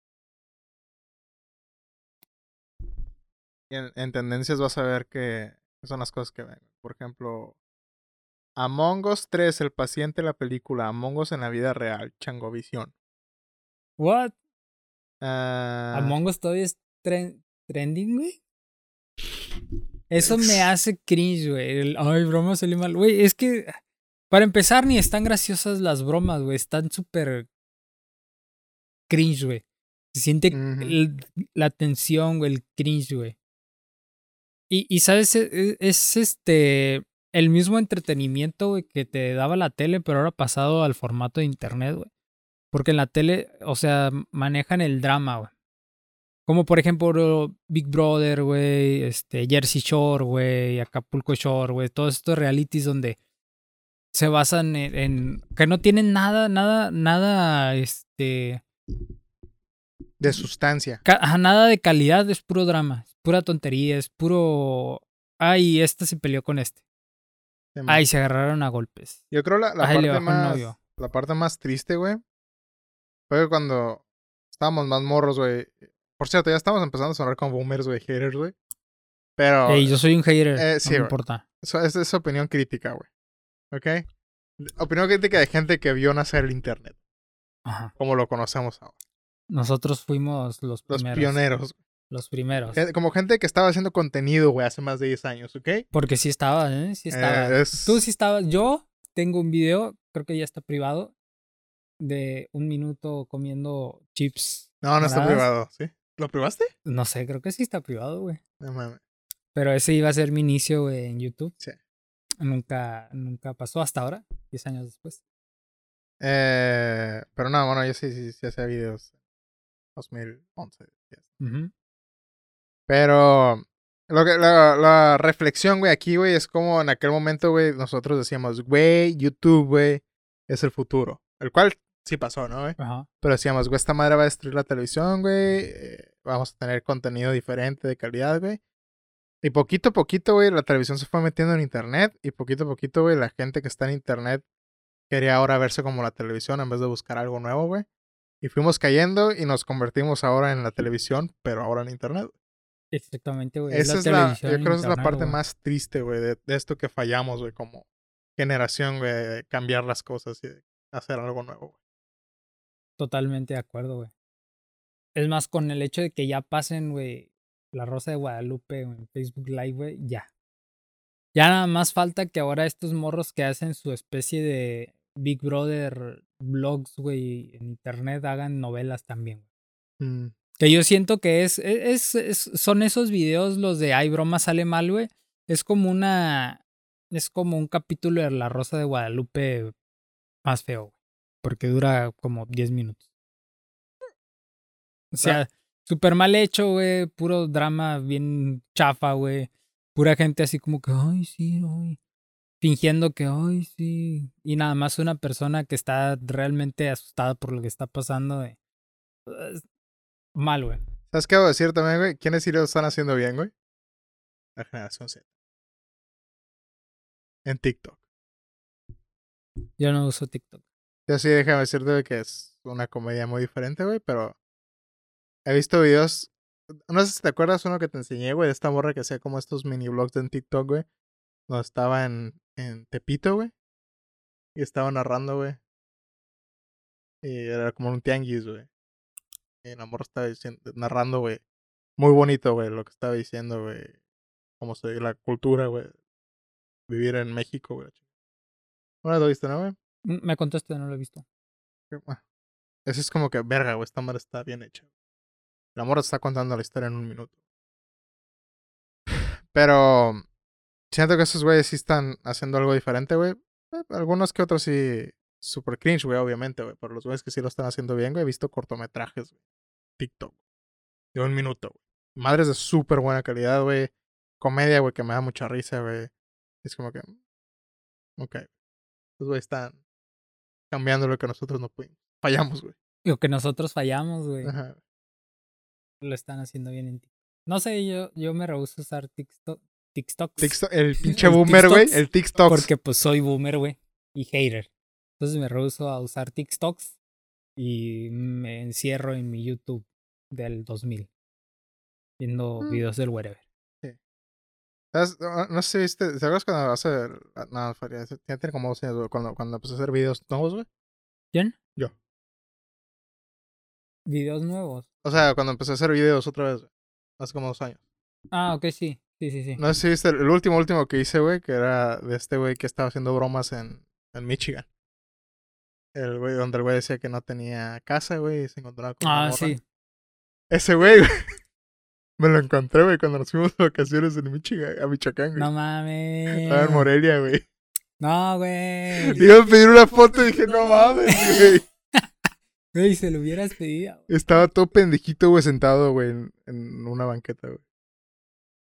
En tendencias vas a ver que son las cosas que ven. Por ejemplo, Among Us 3, el paciente de la película. Among Us en la vida real. Changovisión. What? Ah, Among Us todavía es tren- trending, güey. Eso me hace cringe, güey. El, Ay, broma salió mal. Güey, es que. Para empezar, ni están graciosas las bromas, güey. Están súper. cringe, güey. Se siente el- la tensión, güey, el cringe, güey. Y, y sabes, E- e- es, este. El mismo entretenimiento, güey, que te daba la tele, pero ahora pasado al formato de internet, güey. Porque en la tele, o sea, manejan el drama, güey. Como por ejemplo Big Brother, güey, este, Jersey Shore, güey, Acapulco Shore, güey, todos estos realities donde se basan en, en- que no tienen nada, nada, nada, este, de sustancia. ca- nada de calidad, es puro drama, es pura tontería, es puro, ay, este se peleó con este, Sí, ay, se agarraron a golpes, Yo creo la, la Ay, parte más. La parte más triste, güey. Fue cuando estábamos más morros, güey. Por cierto, ya estamos empezando a sonar como boomers, güey, haters, güey. Pero Ey, yo soy un hater, eh, no me importa, eso, esa es opinión crítica, güey. ¿Ok? Opinión crítica de gente que vio nacer el internet, ajá. como lo conocemos ahora. Nosotros fuimos los Los primeros, pioneros. los primeros, Gen- Como gente que estaba haciendo contenido, güey, hace más de 10 años, ¿ok? porque sí estaba, ¿eh? Sí estaba. Eh, es- Tú sí estabas. Yo tengo un video, creo que ya está privado, de un minuto comiendo chips. No, no está privado, ¿sí? ¿Lo privaste? No sé, creo que sí está privado, güey. No mames. Pero ese iba a ser mi inicio, güey, en YouTube. Sí. Nunca, nunca pasó hasta ahora, 10 años después. Eh, pero no, bueno, yo sí, sí, sí hacía videos. 2011. ya. Ujú. Pero lo que, la, la reflexión, güey, aquí, güey, es como en aquel momento, güey, nosotros decíamos, güey, YouTube, güey, es el futuro. El cual sí pasó, ¿no, güey? Ajá. Pero decíamos, güey, esta madre va a destruir la televisión, güey. eh, vamos a tener contenido diferente, de calidad, güey. Y poquito a poquito, güey, la televisión se fue metiendo en internet. Y poquito a poquito, güey, la gente que está en internet quería ahora verse como la televisión en vez de buscar algo nuevo, güey. Y fuimos cayendo y nos convertimos ahora en la televisión, pero ahora en internet. Exactamente, güey. Esa es la, yo creo que esa es la parte más triste, güey, de, de esto que fallamos, güey, como generación, güey, de cambiar las cosas y de hacer algo nuevo, güey. Totalmente de acuerdo, güey. Es más, con el hecho de que ya pasen, güey, la Rosa de Guadalupe en Facebook Live, güey, ya. Ya nada más falta que ahora estos morros que hacen su especie de Big Brother vlogs, güey, en internet hagan novelas también, güey. Mm, Que yo siento que es, es, es- son esos videos los de ay, broma sale mal, güey. Es como una, es como un capítulo de La Rosa de Guadalupe más feo, güey. Porque dura como 10 minutos. O sea, súper mal hecho, güey. Puro drama bien chafa, güey. Pura gente así como que, ay, sí, ay. Fingiendo que, ay, sí. Y nada más una persona que está realmente asustada por lo que está pasando. güey. Mal, güey. ¿Sabes qué debo decir también, güey? ¿Quiénes sí lo están haciendo bien, güey? La generación Z. En TikTok. Yo no uso TikTok. Yo sí, déjame decirte que es una comedia muy diferente, güey, pero he visto videos. No sé si te acuerdas uno que te enseñé, güey, de esta morra que hacía como estos mini vlogs en TikTok, güey. Donde estaba en, en Tepito, güey. Y estaba narrando, güey. Y era como un tianguis, güey. Y la morra estaba diciendo, narrando, güey. Muy bonito, güey, lo que estaba diciendo, güey. Cómo se la cultura, güey. Vivir en México, güey. No lo viste, ¿no, güey? Mm, Me contaste, no lo he visto. Eso es como que, verga, güey, esta madre está bien hecha. La morra está contando la historia en un minuto. Pero siento que esos güeyes sí están haciendo algo diferente, güey. Eh, Algunos que otros sí, super cringe, güey, obviamente, güey. Pero los güeyes que sí lo están haciendo bien, güey, he visto cortometrajes, güey. TikTok. De un minuto, güey. Madres de súper buena calidad, güey. Comedia, güey, que me da mucha risa, güey. Es como que, ok. Los güeyes están cambiando lo que nosotros no pudimos. Fallamos, güey. Digo que nosotros fallamos, güey. Ajá. Lo están haciendo bien en TikTok. No sé, yo, yo me rehuso a usar TikTok. TikToks. TikTok- el (laughs) pinche boomer, güey. El TikTok. Porque pues soy boomer, güey. Y hater. Entonces me rehuso a usar TikToks. Y me encierro en mi YouTube del 2000. Viendo Mm. videos del wherever. No, no sé si viste. ¿Te acuerdas cuando hace. No, Faria, ya tiene como dos años, güey, Cuando, cuando empezó a hacer videos nuevos, güey. ¿Quién? Yo. Videos nuevos. O sea, cuando empecé a hacer videos otra vez, güey. Hace como dos años. Ah, ok, sí. Sí, sí, sí. No sé si viste el, el último, último que hice, güey, que era de este güey que estaba haciendo bromas en, en Michigan. El güey, donde el güey decía que no tenía casa, güey, y se encontraba con ah, sí. Ese güey, (laughs) güey. Me lo encontré, güey, cuando nos fuimos de vacaciones en Michigan, a Michoacán, güey. No Estaba en mames. Morelia, güey. No, güey. Le iba a pedir una foto y dije, no mames, güey. (laughs) Güey, se lo hubieras pedido. Estaba todo pendejito, güey, sentado, güey, en, en una banqueta, güey.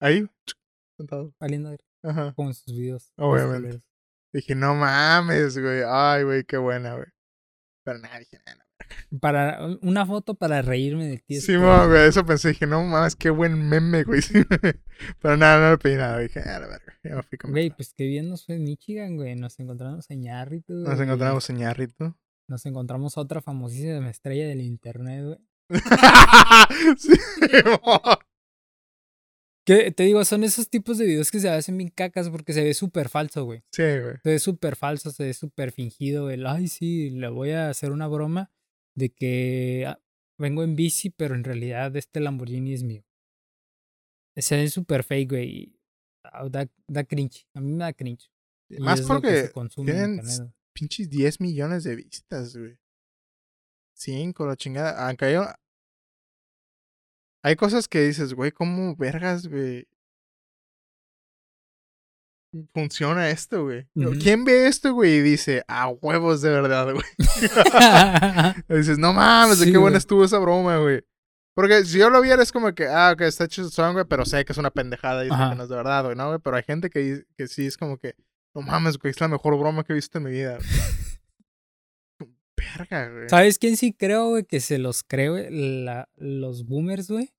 Ahí, sentado. Valiendo ver Ajá. como en sus videos. Obviamente. Dije, no mames, güey. Ay, güey, qué buena, güey. Pero nada, dije, nada. Para, una foto para reírme de ti. Sí, mo, güey, eso pensé. Dije, no mames, qué buen meme, güey. (laughs) Pero nada, no le pedí nada. Dije, ah, la verga. Ya me fui con Güey, pues qué bien nos fue en Michigan, güey. Nos encontramos en Yarrito. Nos güey. encontramos en Ñarrito. Nos encontramos a otra famosísima estrella del internet, güey. (laughs) sí. Que te digo, son esos tipos de videos que se hacen bien cacas porque se ve súper falso, güey. sí, güey. Se ve súper falso, se ve súper fingido. El, ay, sí, le voy a hacer una broma de que ah, vengo en bici, pero en realidad este Lamborghini es mío. Se ve súper fake, güey. ah, Da, da cringe. A mí me da cringe. Y Más porque tienen pinches 10 millones de vistas, güey. 5, la chingada. Aunque hay, hay cosas que dices, güey, ¿cómo vergas, güey? Funciona esto, güey. ¿Quién ve esto, güey? Y dice, a huevos de verdad, güey. (laughs) Y dices, no mames, de qué buena estuvo esa broma, güey. Porque si yo lo viera es como que, ah, ok, está hecho son, güey, pero sé que es una pendejada y sé que no es de verdad, güey, ¿no, güey? Pero hay gente que, que sí es como que, no mames, güey, es la mejor broma que he visto en mi vida. güey". Verga, güey. ¿Sabes quién sí creo, güey? Que se los creo, güey? La- los boomers, güey.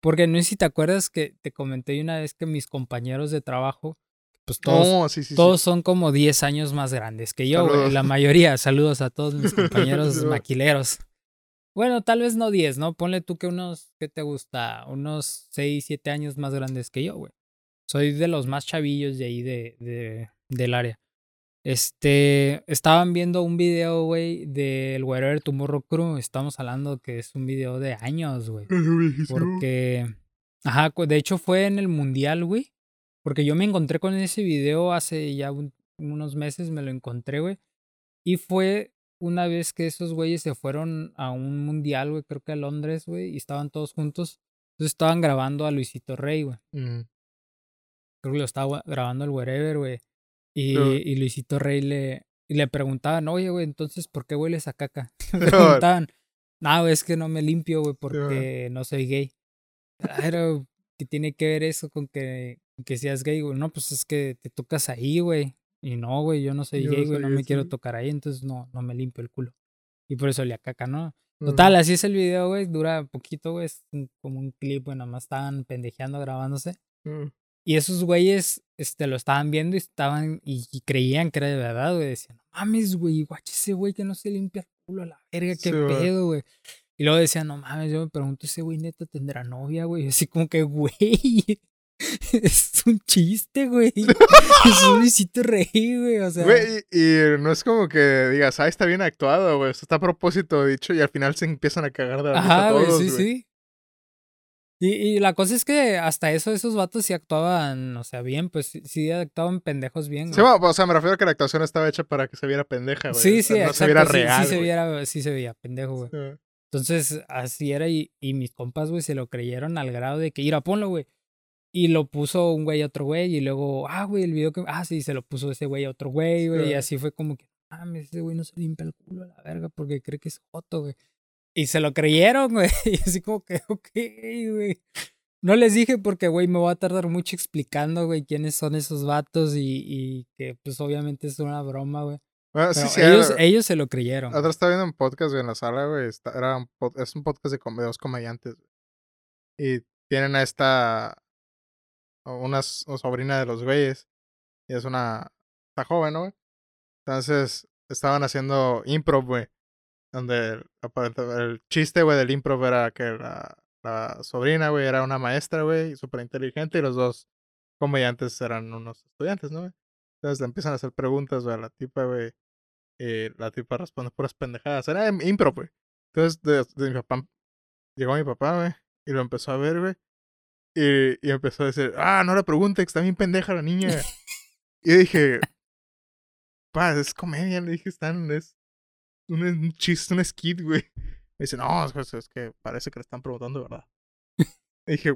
Porque no sé si te acuerdas que te comenté una vez que mis compañeros de trabajo, pues todos, No, sí, sí, todos sí. son como 10 años más grandes que yo, güey. La mayoría, saludos a todos mis (laughs) compañeros maquileros. Bueno, tal vez no 10, ¿no? Ponle tú que unos, ¿qué te gusta? Unos 6, 7 años más grandes que yo, güey. Soy de los más chavillos de ahí de, de, del área. Este, estaban viendo un video, güey, del Wherever Tomorrow Crew. Estamos hablando que es un video de años, güey. Porque, ajá, de hecho fue en el mundial, güey. Porque yo me encontré con ese video hace ya un- unos meses, me lo encontré, güey. Y fue una vez que esos güeyes se fueron a un mundial, güey, creo que a Londres, güey, y estaban todos juntos. Entonces estaban grabando a Luisito Rey, güey. Mm. Creo que lo estaba grabando el Wherever, güey. Y, Pero- y Luisito Rey le, y le preguntaban, oye, güey, entonces, ¿por qué hueles a caca? (laughs) Le preguntaban. No, es que no me limpio, güey, porque no soy gay. Pero, ¿qué tiene que ver eso con que, que seas gay, güey? No, pues es que te tocas ahí, güey. Y no, güey, yo no soy Yo gay, güey, no me quiero tocar ahí, entonces no, no me limpio el culo. Y por eso le caca, ¿no? Mm. Total, así es el video, güey, dura poquito, güey, es un- como un clip, güey, nada más estaban pendejeando grabándose. Mm. Y esos güeyes este, lo estaban viendo y estaban y, y creían que era de verdad, güey. Decían, no mames, güey, guache ese güey que no se limpia el culo a la verga, qué Sí, pedo, güey. Y luego decían, no mames, yo me pregunto, ese güey neta tendrá novia, güey. (laughs) Así como que, güey, (laughs) es un chiste, güey. (laughs) es un Luisito Rey, güey. O sea, Güey, y, y no es como que digas, ah, está bien actuado, güey. Está a propósito dicho y al final se empiezan a cagar de la Ajá, güey, todos, sí, güey. sí. Y, y la cosa es que hasta eso, esos vatos sí actuaban, o sea, bien, pues sí, sí actuaban pendejos bien, Sí, güey. bueno, o sea, me refiero a que la actuación estaba hecha para que se viera pendeja, güey. Sí, sí, no exacto. se viera sí, real, sí se güey. viera, sí se veía pendejo, güey. Sí. Entonces, así era y, y mis compas, güey, se lo creyeron al grado de que, ir ponlo, güey. Y lo puso un güey a otro güey y luego, ah, güey, el video que... Ah, sí, se lo puso ese güey a otro güey, güey. Y Sí. así fue como que, ah, ese güey no se limpia el culo a la verga porque cree que es joto, güey. Y se lo creyeron, güey. (laughs) Y así como que, ok, güey. No les dije porque, güey, me voy a tardar mucho explicando, güey, quiénes son esos vatos y, y que, pues, obviamente es una broma, güey. Bueno, sí, Pero sí, ellos, era- ellos se lo creyeron. Otra estaba viendo un podcast, güey, en la sala, güey. está- era un es un podcast de, com- de dos comediantes, güey. Y tienen a esta. Una sobrina de los güeyes. Y es una. Está joven, ¿no? Entonces, estaban haciendo improv, güey. Donde el chiste, güey, del improv era que la, sobrina, güey, era una maestra, güey, súper inteligente. Y los dos comediantes eran unos estudiantes, ¿no? Entonces le empiezan a hacer preguntas, güey, la tipa, güey. Y la tipa responde puras pendejadas. Era improv, güey. Entonces, de, mi papá, llegó mi papá, güey, y lo empezó a ver, güey. Y, y, empezó a decir, ah, no le pregunte, que está bien pendeja la niña. (laughs) y dije, pa, es comedia, le dije, están, es un, chiste, un skit, güey. Me dice, no, es, es, que parece que le están preguntando, ¿verdad? y dije,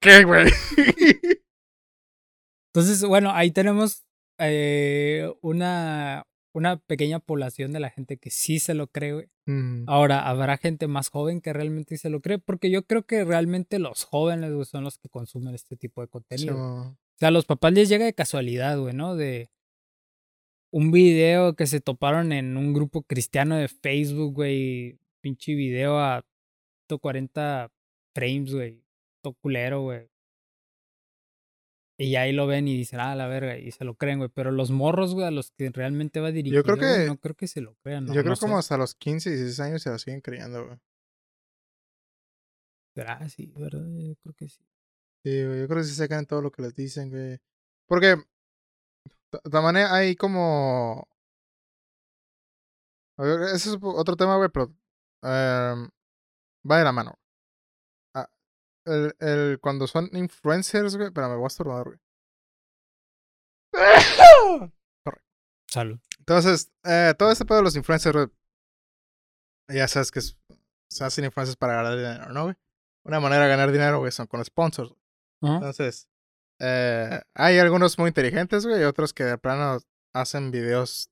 ¿qué, güey? (laughs) Entonces, bueno, ahí tenemos eh, una, una pequeña población de la gente que sí se lo cree, mm. Ahora, habrá gente más joven que realmente se lo cree, porque yo creo que realmente los jóvenes son los que consumen este tipo de contenido. O sea, a los papás les llega de casualidad, güey, ¿no? De un video que se toparon en un grupo cristiano de Facebook, güey. Pinche video a 40 frames, güey. Todo culero, güey. Y ahí lo ven y dicen, ah, la verga, y se lo creen, güey. Pero los morros, güey, a los que realmente va dirigido, yo creo que, no creo que se lo crean. No, yo creo como hasta los 15, 16 años se lo siguen creyendo, güey. ¿Será? Sí, ¿verdad? Yo creo que sí. Sí, güey, yo creo que sí se creen todo lo que les dicen, güey. Porque, de manera, hay como... Ese es otro tema, güey, pero... Em, va de la mano el, el, cuando son influencers, güey. Espera, me voy a estornudar, güey. (laughs) Correcto. Salud. Entonces, eh, todo este pedo de los influencers, güey. Ya sabes que se hacen influencers para ganar dinero, ¿no, güey? Una manera de ganar dinero, güey, son con sponsors. Entonces, eh, hay algunos muy inteligentes, güey, y otros que de plano hacen videos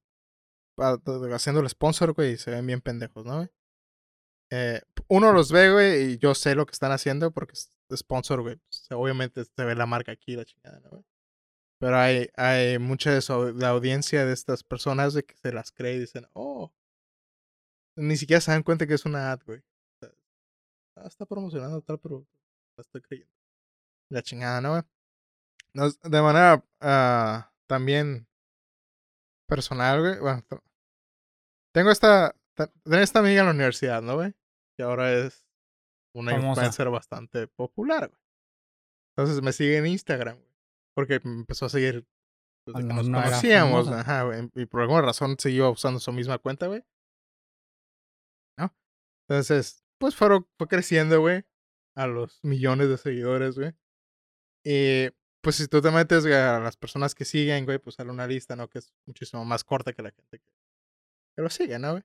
haciendo el sponsor, güey, y se ven bien pendejos, ¿no, güey? Eh, uno los ve, güey, y yo sé lo que están haciendo porque es sponsor, güey. Pues, obviamente se ve la marca aquí, la chingada, ¿no, güey? Pero hay, hay mucha de la audiencia de estas personas de que se las cree y dicen, oh, ni siquiera se dan cuenta que es una ad, güey. Ah, está promocionando tal pero la estoy creyendo. La chingada, ¿no, güey? de manera uh, también personal, güey. Bueno, tengo esta, tengo esta amiga en la universidad, ¿no, güey? Que ahora es una influencer bastante popular, güey. Entonces me sigue en Instagram, güey. Porque me empezó a seguir desde que nos conocíamos, ajá, güey. Y por alguna razón seguía usando su misma cuenta, güey. ¿No? Entonces, pues fue, fue creciendo, güey. A los millones de seguidores, güey. Y pues si tú te metes a las personas que siguen, güey, pues sale una lista, ¿no? Que es muchísimo más corta que la gente que, que lo sigue, ¿no, güey?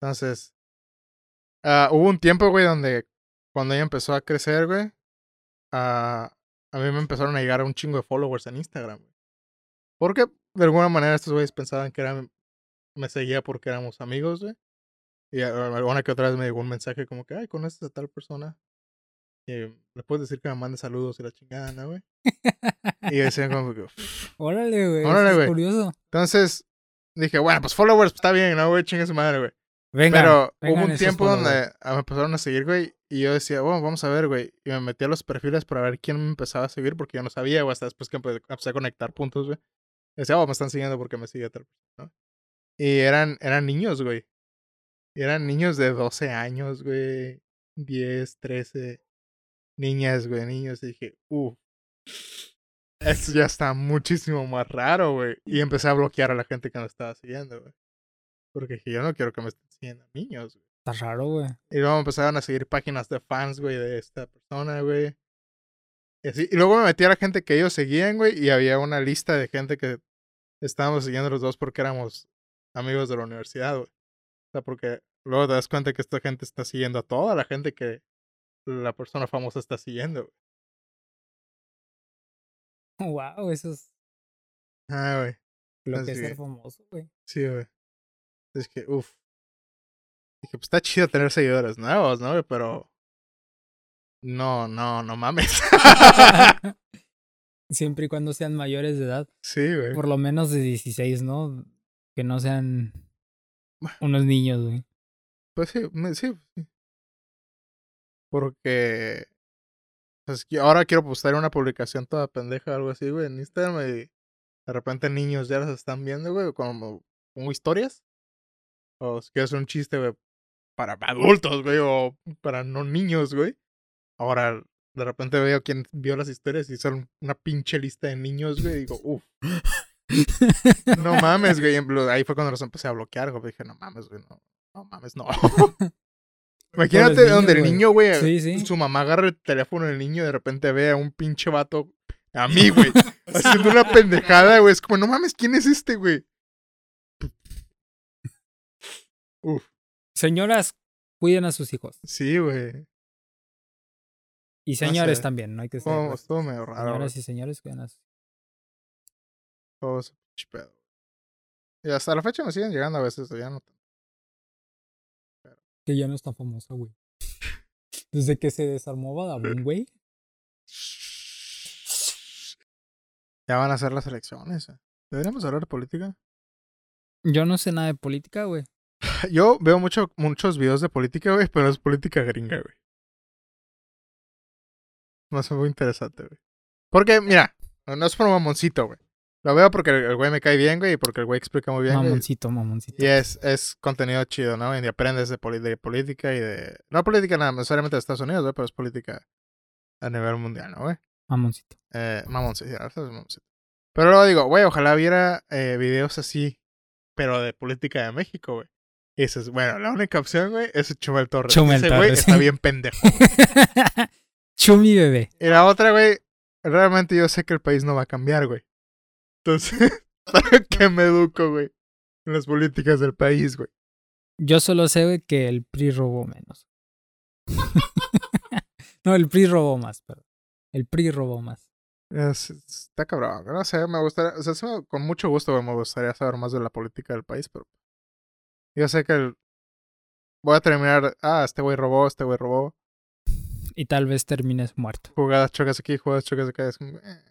Entonces, Uh, hubo un tiempo, güey, donde cuando ella empezó a crecer, güey, uh, a mí me empezaron a llegar un chingo de followers en Instagram, güey. Porque de alguna manera estos güeyes pensaban que me seguía porque éramos amigos, güey. Y alguna que otra vez me llegó un mensaje como que, ay, conoces a tal persona. Y le puedes decir que me mande saludos y la chingada, ¿no, güey? y decían como que, órale, güey. Órale, güey. curioso. Entonces dije, bueno, pues followers, pues está bien, ¿no, güey? Chingue su madre, güey. Venga, Pero hubo un tiempo donde me empezaron a seguir, güey, y yo decía, bueno, vamos a ver, güey. Y me metí a los perfiles para ver quién me empezaba a seguir, porque yo no sabía, güey, hasta después que empecé a conectar puntos, güey. Decía, oh, me están siguiendo porque me sigue otra ¿no? Y eran, eran niños, güey. Eran niños de 12 años, güey. 10, 13. Niñas, güey, niños. Y dije, uff. Esto ya está muchísimo más raro, güey. Y empecé a bloquear a la gente que me estaba siguiendo, güey. Porque dije, yo no quiero que me esté 100 niños. Está raro, güey. Y luego empezaron a seguir páginas de fans, güey, de esta persona, güey. Y, luego me metí a la gente que ellos seguían, güey, y había una lista de gente que estábamos siguiendo los dos porque éramos amigos de la universidad, güey. O sea, porque luego te das cuenta que esta gente está siguiendo a toda la gente que la persona famosa está siguiendo, güey. (laughs) Wow, eso es. Ah, güey. Lo que es ser famoso, güey. Sí, güey. Es que, uff. Dije, pues está chido tener seguidores nuevos, ¿no? Pero. No, no, no mames. (laughs) (laughs) Siempre y cuando sean mayores de edad. Sí, güey. Por lo menos de 16, ¿no? Que no sean unos niños, güey. Pues sí, sí, sí. Porque. Pues ahora quiero postar una publicación toda pendeja o algo así, güey, en Instagram y de repente niños ya las están viendo, güey, como, como historias. O si quieres un chiste, güey, para adultos, güey, o para no niños, güey. Ahora, de repente veo quién vio las historias y son una pinche lista de niños, güey, y digo, uff. No mames, güey. Ahí fue cuando los empecé a bloquear, güey. Dije, no mames, güey, no. No mames, no. (laughs) (laughs) Imagínate niños, donde el güey. niño, güey, Sí, sí. su mamá agarra el teléfono del niño y de repente ve a un pinche vato, a mí, güey, (laughs) haciendo una pendejada, güey. Es como, no mames, ¿quién es este, güey? Uf, Señoras, cuiden a sus hijos. sí, güey. Y sé. señores también, no hay que ser. Estuvo, pues, estuvo medio raro. Señoras y señores, cuiden a sus Todo ese pinche pedo. Y hasta la fecha me siguen llegando a veces, ya no. Que ya no es tan famosa, güey. Desde que se desarmó Badabun, güey. Ya van a ser las elecciones. eh. ¿Deberíamos hablar de política? Yo no sé nada de política, güey. (sighs) Yo veo mucho, muchos videos de política, güey, pero es política gringa, güey. No es muy interesante, güey. Porque, mira, no es por mamoncito, güey. Lo veo porque el güey me cae bien, güey, y porque el güey explica muy bien. güey. Mamoncito, mamoncito. Y es, es contenido chido, ¿no? Y aprendes de, poli- de política y de... No política nada necesariamente de Estados Unidos, güey, pero es política a nivel mundial, ¿no, güey? Mamoncito. Eh, mamoncito, sí, eso es mamoncito. Pero luego digo, güey, ojalá viera eh, videos así, pero de política de México, güey. Y dices, bueno, la única opción, güey, es Chumel Torres. Chumel Ese güey Torres. está bien pendejo. (laughs) Chumi bebé. Y la otra, güey, realmente yo sé que el país no va a cambiar, güey. Entonces, (laughs) ¿para qué me educo, güey? En las políticas del país, güey. Yo solo sé, güey, que el PRI robó menos. (laughs) no, el PRI robó más, perdón. El PRI robó más. Es- está cabrón, no sé, me gustaría, o sea, con mucho gusto güey, me gustaría saber más de la política del país, pero yo sé que voy a terminar, ah, este güey robó, este güey robó, Y tal vez termines muerto. jugadas chocas aquí, jugadas chocas acá, es como, eh,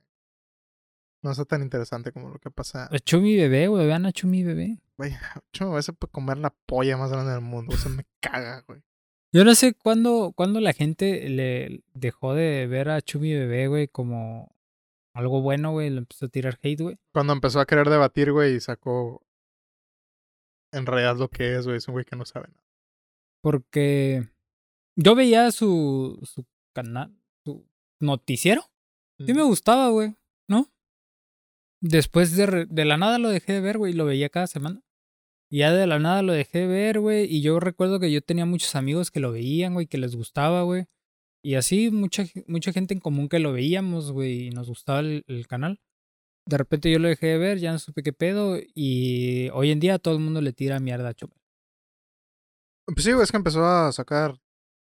no está tan interesante como lo que pasa. Es Chumi bebé, güey. Vean a Chumi bebé. Güey, me voy a hacer comer la polla más grande del mundo, eso me caga, güey. Yo no sé cuándo, cuándo la gente le dejó de ver a Chumi bebé, güey, como algo bueno, güey. Le empezó a tirar hate, güey. Cuando empezó a querer debatir, güey, y sacó en realidad lo que es, güey, es un güey que no sabe nada. Porque yo veía su, su canal, su noticiero. Sí me gustaba, güey, ¿no? Después de, de la nada lo dejé de ver, güey, y lo veía cada semana. Y ya de la nada lo dejé de ver, güey, y yo recuerdo que yo tenía muchos amigos que lo veían, güey, que les gustaba, güey. Y así mucha, mucha gente en común que lo veíamos, güey, y nos gustaba el, el canal. De repente yo lo dejé de ver, ya no supe qué pedo, y hoy en día todo el mundo le tira mierda a Chumel. Pues sí, güey, es que empezó a sacar,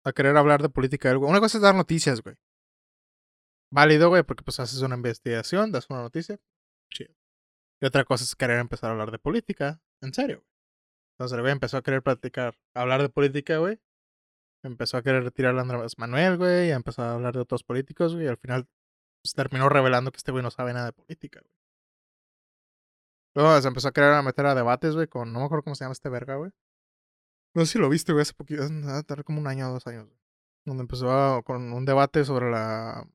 a querer hablar de política. algo. Una cosa es dar noticias, güey. Válido, güey, porque pues haces una investigación, das una noticia. Chido. Y otra cosa es querer empezar a hablar de política. En serio, güey. Entonces el güey empezó a querer platicar, hablar de política, güey. Empezó a querer retirar a Andrés Manuel, güey. Y empezó a hablar de otros políticos, güey. Y al final pues, terminó revelando que este güey no sabe nada de política, güey. Luego se empezó a querer meter a debates, güey, con, no me acuerdo cómo se llama este verga, güey. No sé si lo viste, güey, hace poquito, a tardar como un año o dos años, güey. Donde empezó a- con un debate sobre la...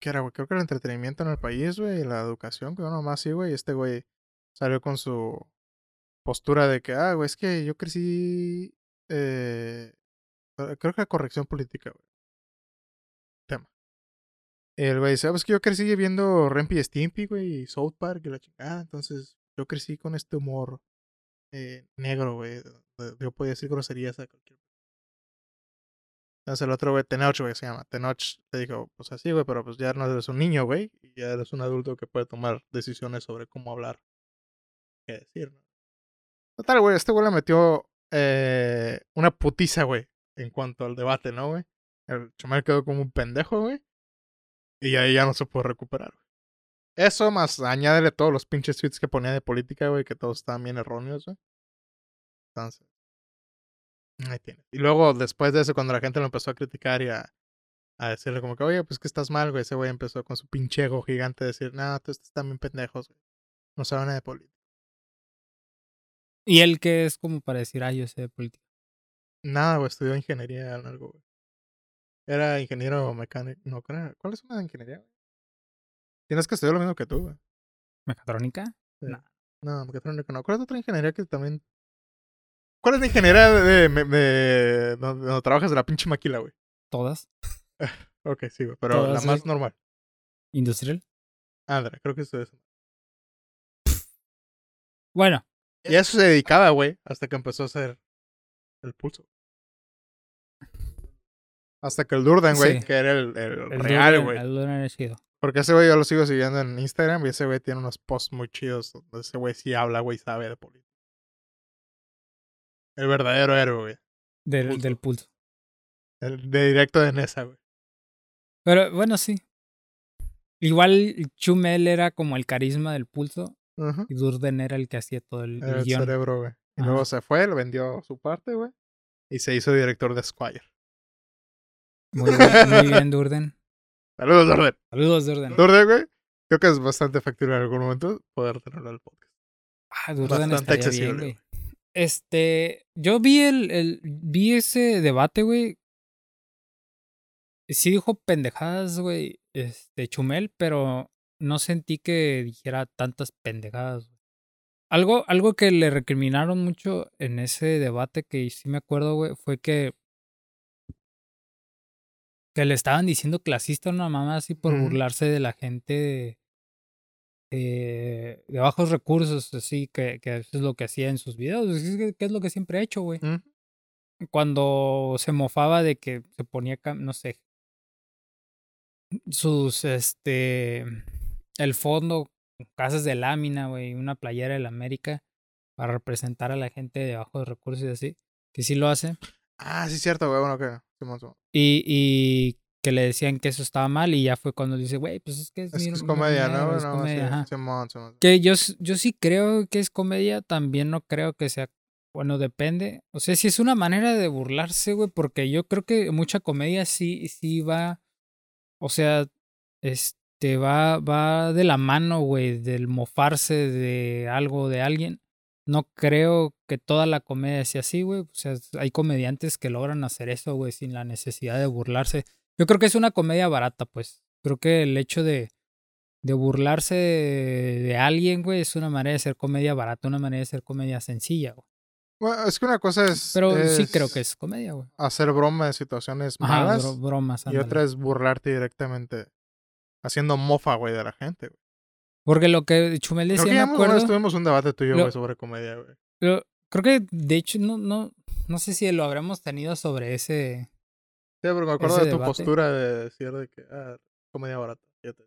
¿Qué era, güey? Creo que el entretenimiento en el país, güey, y la educación, creo nomás sí, güey. Y este güey salió con su postura de que, ah, güey, es que yo crecí... Eh, creo que corrección política, güey. El güey dice, ah, pues que yo crecí viendo Rempi Stimpy, güey, y South Park y la chingada. Entonces, yo crecí con este humor eh, negro, güey. Yo podía decir groserías a cualquier. Entonces el otro güey, Tenoch, güey, se llama. Tenoch te dijo, pues así, güey, pero pues ya no eres un niño, güey. Y ya eres un adulto que puede tomar decisiones sobre cómo hablar. Qué decir, ¿no? Total, güey, este güey le metió eh, una putiza, güey, en cuanto al debate, ¿no, güey? El chamal quedó como un pendejo, güey. Y ahí ya no se pudo recuperar, güey. Eso más añádele todos los pinches tweets que ponía de política, güey, que todos estaban bien erróneos, güey. Entonces. Ahí tiene. Y luego, después de eso, cuando la gente lo empezó a criticar y a, a decirle como que, oye, pues que estás mal, güey. Ese güey empezó con su pinche ego gigante a decir, no, tú estás bien pendejos, güey. No saben nada de política. Y él que es como para decir, ay, yo sé de política. Nada, güey, estudió ingeniería en algo, güey. Era ingeniero mecánico. No, ¿cuál cuál es una ingeniería? güey? Tienes que estudiar lo mismo que tú, güey. ¿Mecatrónica? Sí. No. No, mecatrónica no. ¿Cuál es otra ingeniería que también. ¿Cuál es la ingeniería de, de, de- donde, donde trabajas de la pinche maquila, güey? Todas. (laughs) Ok, sí, güey. Pero Todas, la más normal. Industrial. Ándale, creo que eso es. Bueno, Y eso se dedicaba, güey, hasta que empezó a hacer el pulso. Hasta que el Durden, güey, Sí. que era el, el el real, güey. El Durden chido. Porque ese güey yo lo sigo siguiendo en Instagram y ese güey tiene unos posts muy chidos donde ese güey sí habla, güey, sabe de política. El verdadero héroe, güey. Del, Pulso. del pulso. El de directo de Nesa, güey. Pero bueno, sí. Igual Chumel era como el carisma del pulso y Durden era el que hacía todo el, el guion. cerebro, güey. Y Ajá. luego se fue, le vendió su parte, güey. Y se hizo director de Squire. Muy bien, muy bien, Durden. Saludos, Durden. Saludos, Durden. Durden, güey. Creo que es bastante factible en algún momento poder tenerlo en el podcast. Ah, Durden bastante bien, accesible, güey. Este, yo vi el, el, vi ese debate, güey. Sí dijo pendejadas, güey, este, Chumel, pero no sentí que dijera tantas pendejadas. güey. Algo, algo que le recriminaron mucho en ese debate que sí me acuerdo, güey, fue que que le estaban diciendo clasista a una mamá así por burlarse de la gente de, de, de bajos recursos, así que, que eso es lo que hacía en sus videos, es que, que es lo que siempre he hecho, güey. Cuando se mofaba de que se ponía, no sé, sus, este, el fondo, casas de lámina, güey, una playera del América para representar a la gente de bajos recursos y así, que sí lo hace. Ah, sí, cierto, güey. Bueno, que. Y, y que le decían que eso estaba mal y ya fue cuando dice, güey, pues es que es, Es mi- que es comedia, ¿no? es No, comedia, sí, ajá. Simón, Simón. Que yo, yo sí creo que es comedia, también no creo que sea, bueno, depende. O sea, si es una manera de burlarse, güey, porque yo creo que mucha comedia sí, sí va, o sea, este, va, va de la mano, güey, del mofarse de algo, de alguien. No creo que toda la comedia sea así, güey. O sea, hay comediantes que logran hacer eso, güey, sin la necesidad de burlarse. Yo creo que es una comedia barata, pues. Creo que el hecho de, de burlarse de, de alguien, güey, es una manera de ser comedia barata, una manera de ser comedia sencilla, güey. Bueno, es que una cosa es. Pero sí creo que es comedia, güey. Hacer broma de situaciones Ajá, malas. bro- bromas. y otra es burlarte directamente. Haciendo mofa, güey, de la gente, güey. Porque lo que Chumel Creo decía, que me ya vez acuerdo. tuvimos un debate tuyo, Lo- güey, sobre comedia, güey. pero creo que, de hecho, no, no, no sé si lo habremos tenido sobre ese. Sí, porque me acuerdo de tu debate. postura de decir de que. Ah, comedia barata. fíjate.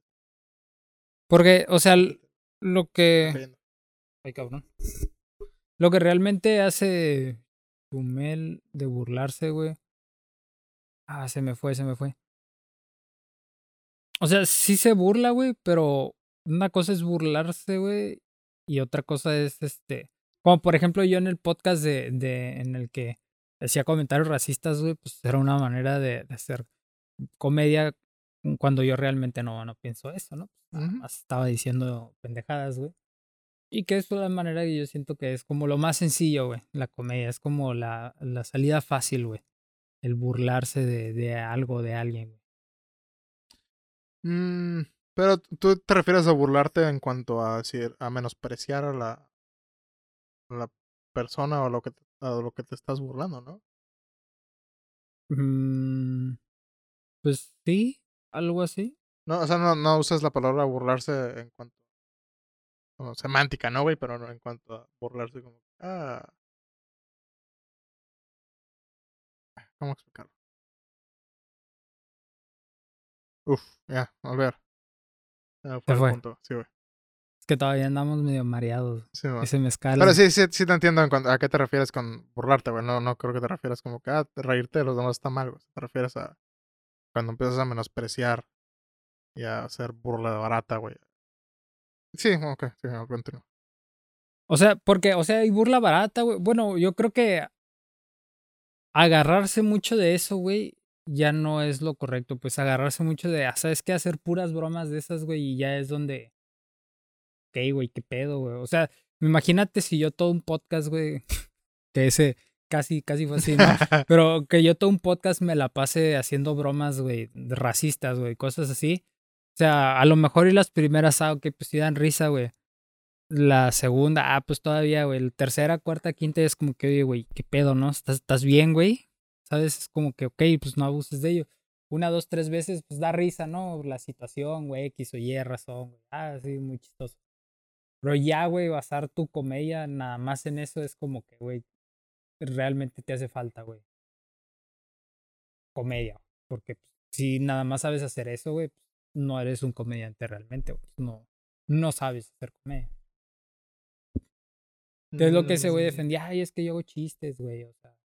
Porque, o sea, lo que. Ay, cabrón. Lo que realmente hace Chumel de burlarse, güey. Ah, se me fue, se me fue. O sea, sí se burla, güey, pero una cosa es burlarse, güey, y otra cosa es este. Como por ejemplo, yo en el podcast de, de en el que hacía comentarios racistas, güey, pues era una manera de, de hacer comedia cuando yo realmente no, no pienso eso, ¿no? Más estaba diciendo pendejadas, güey. Y que es la manera que yo siento que es como lo más sencillo, güey, la comedia. Es como la, la salida fácil, güey. El burlarse de, de algo, de alguien, güey. Mm, pero tú te refieres a burlarte en cuanto a decir, a menospreciar a la, a la persona o lo que a lo que te estás burlando, ¿no? Mm, pues sí, algo así. No, o sea, no, no usas la palabra burlarse en cuanto semántica, ¿no, güey? Pero no en cuanto a burlarse como, ah, ¿cómo explicarlo? Uf, ya, a ver. Se me fue el fue. punto, sí, güey. Es que todavía andamos medio mareados. Sí, güey. Ese mezcal. Pero sí, sí, sí te entiendo en cuanto a qué te refieres con burlarte, güey. No, no creo que te refieras como que, ah, reírte de los demás está mal, güey. Te refieres a cuando empiezas a menospreciar y a hacer burla barata, güey. Sí, ok, sí, continúo. O sea, porque, o sea, hay burla barata, güey. Bueno, yo creo que agarrarse mucho de eso, güey, ya no es lo correcto. Pues agarrarse mucho de, ah, ¿sabes qué? Hacer puras bromas de esas, güey, y ya es donde. Ok, güey, qué pedo, güey. O sea, imagínate si yo todo un podcast, güey, (laughs) que ese, casi, casi fue así, ¿no? (laughs) Pero que yo todo un podcast me la pase haciendo bromas, güey, racistas, güey, cosas así. O sea, a lo mejor y las primeras, ah, ok, pues sí dan risa, güey. La segunda, ah, pues todavía, güey. La tercera, cuarta, quinta es como que, oye, güey, qué pedo, ¿no? ¿Estás, ¿Estás bien, güey? ¿Sabes? Es como que, ok, pues no abuses de ello. Una, dos, tres veces, pues da risa, ¿no? La situación, güey, X o Y razón, güey. Ah, sí, muy chistoso. Pero ya, güey, basar tu comedia nada más en eso es como que, güey, realmente te hace falta, güey. Comedia. Porque pues, si nada más sabes hacer eso, güey, pues, no eres un comediante realmente, güey. No, no sabes hacer comedia. Es lo que ese güey defendía, ay, es que yo hago chistes, güey, o sea,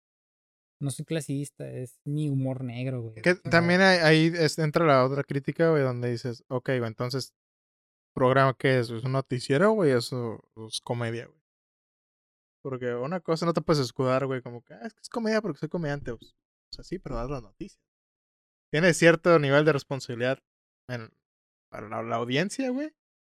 no soy clasista, es mi humor negro, güey. Que también hay- ahí es- entra la otra crítica, güey, donde dices, ok, güey, entonces, ¿programa qué es? ¿Es un noticiero, güey? Eso es comedia, güey. Porque una cosa no te puedes escudar, güey, como que, ah, es que es comedia porque soy comediante. Pues, o sea, sí, pero das las noticias. Tienes cierto nivel de responsabilidad en, para la, la audiencia, güey,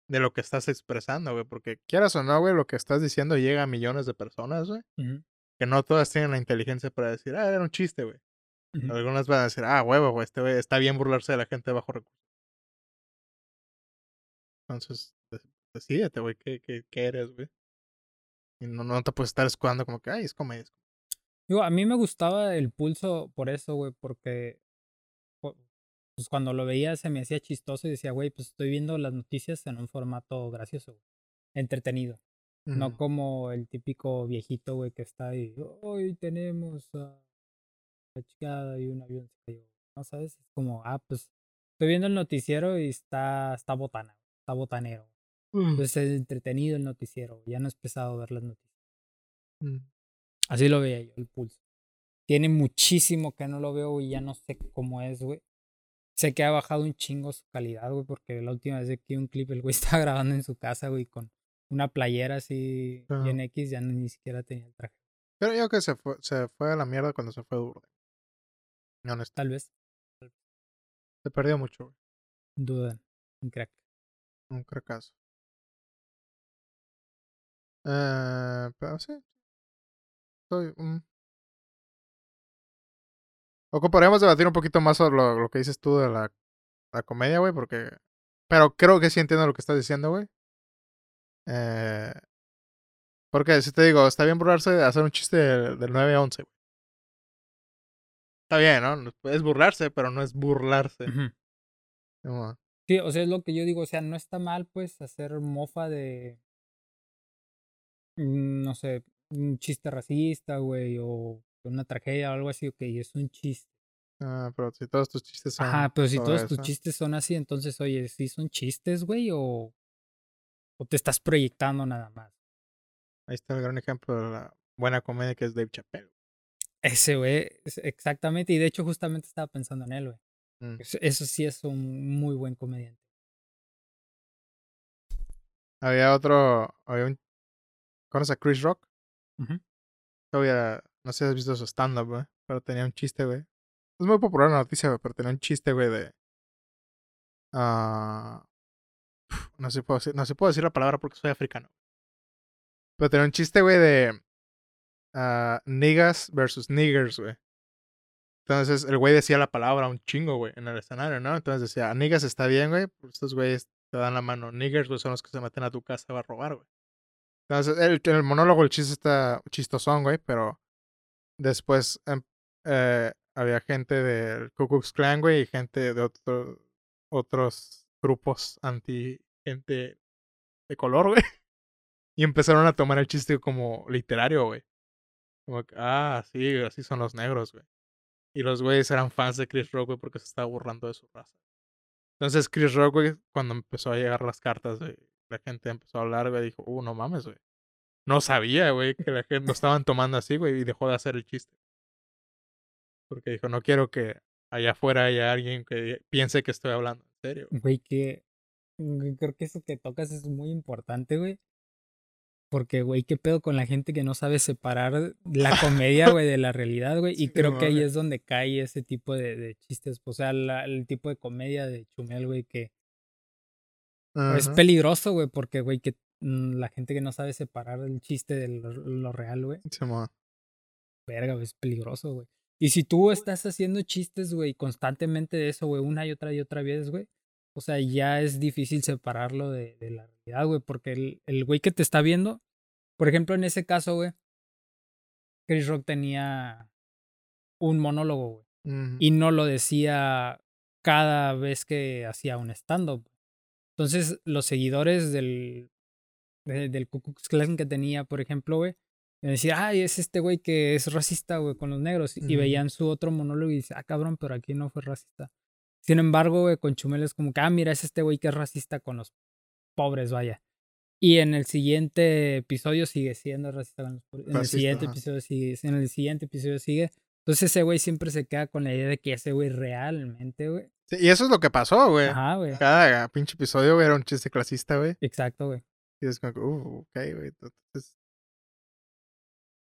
de lo que estás expresando, güey. Porque quieras o no, güey, lo que estás diciendo llega a millones de personas, güey. Ujú, Que no todas tienen la inteligencia para decir, ah, era un chiste, güey. Algunas van a decir, ah, huevo, güey, este güey está bien burlarse de la gente de bajo recursos. Entonces, de- decídete, güey, ¿qué, qué, qué eres, güey? Y no, no te puedes estar escudando como que, ay, es comedia. es comedia". Digo, a mí me gustaba el pulso por eso, güey, porque po- pues cuando lo veía se me hacía chistoso y decía, güey, pues estoy viendo las noticias en un formato gracioso, güey, entretenido. No como el típico viejito, güey, que está ahí, hoy tenemos a la chingada y un avión se cayó. ¿No sabes? Es como, ah, pues estoy viendo el noticiero y está, está botana, está botanero. Mm, Entonces es entretenido el noticiero, ya no es pesado ver las noticias. mm. Así lo veía yo, el pulso. Tiene muchísimo que no lo veo y ya no sé cómo es, güey. Sé que ha bajado un chingo su calidad, güey, porque la última vez que vi un clip, el güey (laughs) estaba grabando en su casa, güey, con una playera así bien X, ya ni siquiera tenía el traje. Pero yo que se fue, se fue a la mierda cuando se fue Durde. Honesto. Tal vez, Se perdió mucho, güey. dudan, un crack. Un fracaso. Eh, pero sí. Soy. O podríamos debatir un poquito más sobre lo, lo que dices tú de la, la comedia, güey, porque... Pero creo que sí entiendo lo que estás diciendo, güey. Eh, porque si te digo, está bien burlarse de hacer un chiste del, del 9 a 11, güey. Está bien, ¿no? Es burlarse, pero no es burlarse. Sí, o sea, es lo que yo digo, o sea, no está mal, pues, hacer mofa de, mm, no sé, un chiste racista, güey, o una tragedia o algo así, ok, es un chiste. ah, pero si todos tus chistes son Ajá, pero si todos tus chistes son así, entonces, oye, ¿sí son chistes, güey? O, o te estás proyectando nada más. Ahí está el gran ejemplo de la buena comedia que es Dave Chappelle. Ese, güey, es- exactamente, y de hecho justamente estaba pensando en él, güey. Mm. Eso, eso sí es un muy buen comediante. Había otro. Había un, ¿Conoces a Chris Rock? Todavía. No sé si has visto su stand-up, güey. Pero tenía un chiste, güey. Es muy popular la noticia, güey. Pero tenía un chiste, güey, de. ah, no, sé si puedo decir, no puedo decir la palabra porque soy africano. Pero tenía un chiste, güey, de. ah, niggas versus niggers, güey. Entonces el güey decía la palabra un chingo, güey, en el escenario, ¿no? Entonces decía, niggas está bien, güey. Pues estos güeyes te dan la mano. Niggers, güey, son los que se meten a tu casa a robar, güey. Entonces, el, el monólogo, el chiste está chistosón, güey, pero después em, eh, había gente del Ku Klux Klan, güey, y gente de otro, otros grupos anti gente de color, güey. (laughs) Y empezaron a tomar el chiste como literario, güey. Como que, ah, sí, así son los negros, güey. Y los güeyes eran fans de Chris Rock, güey, porque se estaba burlando de su raza. Entonces Chris Rock, cuando empezó a llegar las cartas, güey, la gente empezó a hablar, güey, dijo, uh, no mames, güey. No sabía, güey, que la gente lo estaban tomando así, güey, y dejó de hacer el chiste. Porque dijo, no quiero que allá afuera haya alguien que piense que estoy hablando serio. güey". Que creo que eso que tocas es muy importante, güey. Porque, güey, qué pedo con la gente que no sabe separar la comedia, güey, de la realidad, (laughs) güey. Y Sí, creo que ahí es donde cae ese tipo de, de chistes. O sea, la- el tipo de comedia de Chumel, güey, que es peligroso, güey, porque, güey, que mm, la gente que no sabe separar el chiste de lo, lo real, güey. Simón. verga, güey, es peligroso, güey. Y si tú estás haciendo chistes, güey, constantemente de eso, güey, una y otra y otra vez, güey, o sea, ya es difícil separarlo de, de la realidad, güey, porque el, el güey que te está viendo, por ejemplo, en ese caso, güey, Chris Rock tenía un monólogo, güey, y no lo decía cada vez que hacía un stand-up. Entonces, los seguidores del, de- del Ku Klux Klan que tenía, por ejemplo, güey, decían, ay, es este güey que es racista, güey, con los negros. Y Ujú. veían su otro monólogo y dicen, ah, cabrón, pero aquí no fue racista. Sin embargo, güey, con Chumel es como que, ah, mira, es este güey que es racista con los pobres, vaya. Y en el siguiente episodio sigue siendo racista con los pobres. En el siguiente ajá. episodio sigue. En el siguiente episodio sigue. Entonces ese güey siempre se queda con la idea de que ese güey realmente, güey. Sí, y eso es lo que pasó, güey. Ajá, güey. Cada pinche episodio, güey, era un chiste clasista, güey. Exacto, güey. Y es como uh, ok, güey. Entonces,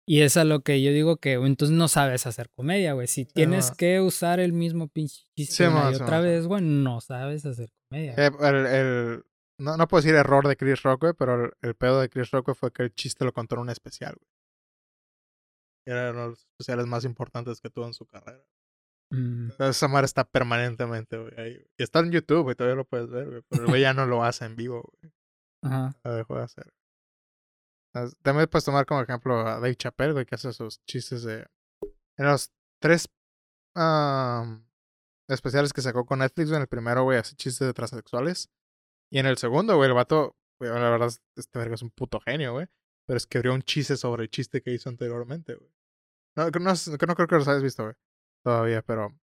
Y es a lo que yo digo que entonces no sabes hacer comedia, güey. Si tienes que usar el mismo pinche chiste Sí, y otra sí. vez, güey, no sabes hacer comedia. eh, el, el- no, no puedo decir error de Chris Rock, güey, pero el, el pedo de Chris Rock güey, fue que el chiste lo contó en un especial, güey. Era uno de los especiales más importantes que tuvo en su carrera. Mm, Entonces, esa madre está permanentemente, güey, ahí. güey. Y está en YouTube, güey, todavía lo puedes ver, güey. Pero el güey ya no lo hace en vivo, güey. ajá. Lo dejó de hacer. También puedes tomar como ejemplo a Dave Chappelle, güey, que hace sus chistes de... En los tres am, especiales que sacó con Netflix, güey, en el primero, güey, hace chistes de transexuales. Y en el segundo, güey, el vato, güey, la verdad, este verga es un puto genio, güey. Pero escribió un chiste sobre el chiste que hizo anteriormente, güey. No, que no, es- que no creo que los hayas visto, güey. Todavía, pero...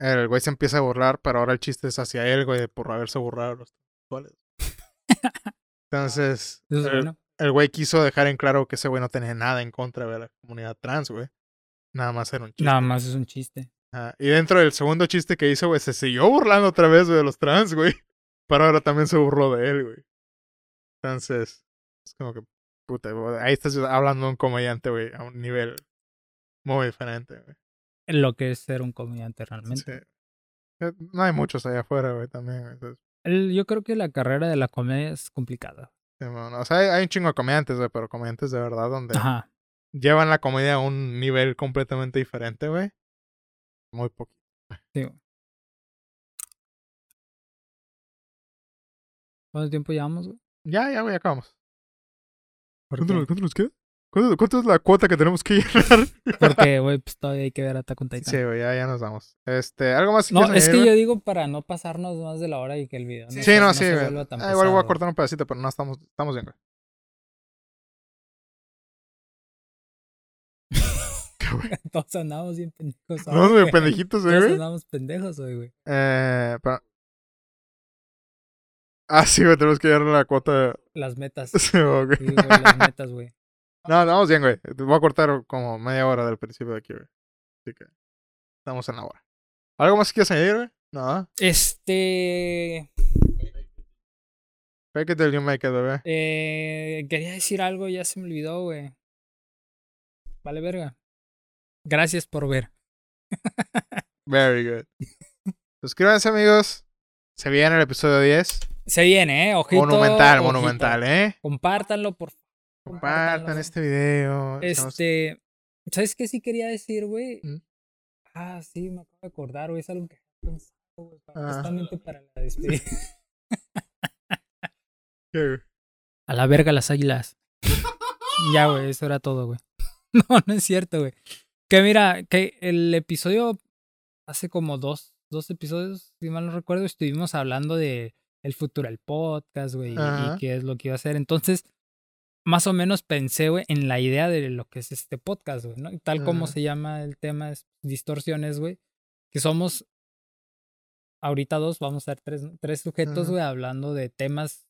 El güey se empieza a burlar, pero ahora el chiste es hacia él, güey, por haberse burlado a los transexuales. (laughs) Entonces, Eso es bueno. El güey quiso dejar en claro que ese güey no tenía nada en contra de la comunidad trans, güey. Nada más era un chiste. Nada más es un chiste. Ajá. Y dentro del segundo chiste que hizo, güey, se siguió burlando otra vez, de los trans, güey. (laughs) Pero ahora también se burló de él, güey. Entonces, es como que, puta, ahí estás hablando de un comediante, güey, a un nivel muy diferente, güey. Lo que es ser un comediante realmente. Sí. Eh, No hay muchos allá afuera, güey, también. güey. Entonces, El- yo creo que la carrera de la comedia es complicada. Sí, bueno, o sea, hay, hay un chingo de comediantes, güey, pero comediantes de verdad donde Ajá. llevan la comedia a un nivel completamente diferente, güey. Muy poquito. Sí. güey. ¿Cuánto tiempo llevamos, güey? Ya, ya, güey, acabamos. ¿Por ¿Cuánto, qué? nos- cuánto nos queda? ¿Cuánto, cuánto es la cuota que tenemos que llenar? (laughs) Porque, (laughs) güey, pues todavía hay que ver Attack on Titan. sí, güey, ya, ya nos vamos. Este, ¿algo más que No, es que yo digo para no pasarnos más de la hora y que el video no, Sí, no, no sí, güey. Ah, igual voy a cortar un pedacito, pero no estamos, estamos bien, güey. (laughs) ¿Qué, güey? Todos andamos bien pendejos. Güey, güey. pendejitos, güey. Todos andamos pendejos hoy, güey. Eh, pero... Ah, sí, güey, tenemos que llegar a la cuota. Las metas. Sí. Sí, güey, las metas, güey. No, estamos bien, güey. Te Voy a cortar como media hora del principio de aquí, güey. Así que estamos en la hora. ¿Algo más que quieras añadir, güey? No. Este. Fake it till you make it, bebé. Eh, quería decir algo, ya se me olvidó, güey. Vale, verga. Gracias por ver. (laughs) Very good. Suscríbanse, amigos. Se viene el episodio 10. Se viene, ¿eh? Ojito. monumental, ojito. monumental, ¿eh? Compártanlo, por favor. Compartan este video. Estamos- Este. ¿Sabes qué sí quería decir, güey? ¿Mm? Ah, sí, me acabo de acordar, güey. Es algo que he pensado, güey. Justamente para la despedida. (laughs) ¿Qué? A la verga las águilas. ya, güey, eso era todo, güey. (laughs) No, no es cierto, güey. Que mira, que el episodio hace como dos, dos episodios, si mal no recuerdo, estuvimos hablando de el futuro del podcast, güey, y qué es lo que iba a hacer. Entonces, más o menos pensé, güey, en la idea de lo que es este podcast, güey, ¿no? Y tal como se llama el tema es distorsiones, güey, que somos ahorita dos, vamos a ser tres, tres sujetos, güey, hablando de temas,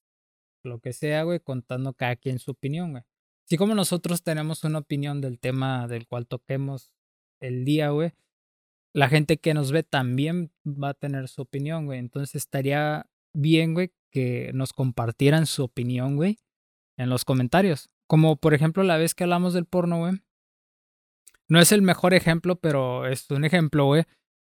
lo que sea, güey, contando cada quien su opinión, güey. Así como nosotros tenemos una opinión del tema del cual toquemos el día, güey, la gente que nos ve también va a tener su opinión, güey. Entonces estaría bien, güey, que nos compartieran su opinión, güey, en los comentarios. Como por ejemplo la vez que hablamos del porno, güey. No es el mejor ejemplo, pero es un ejemplo, güey.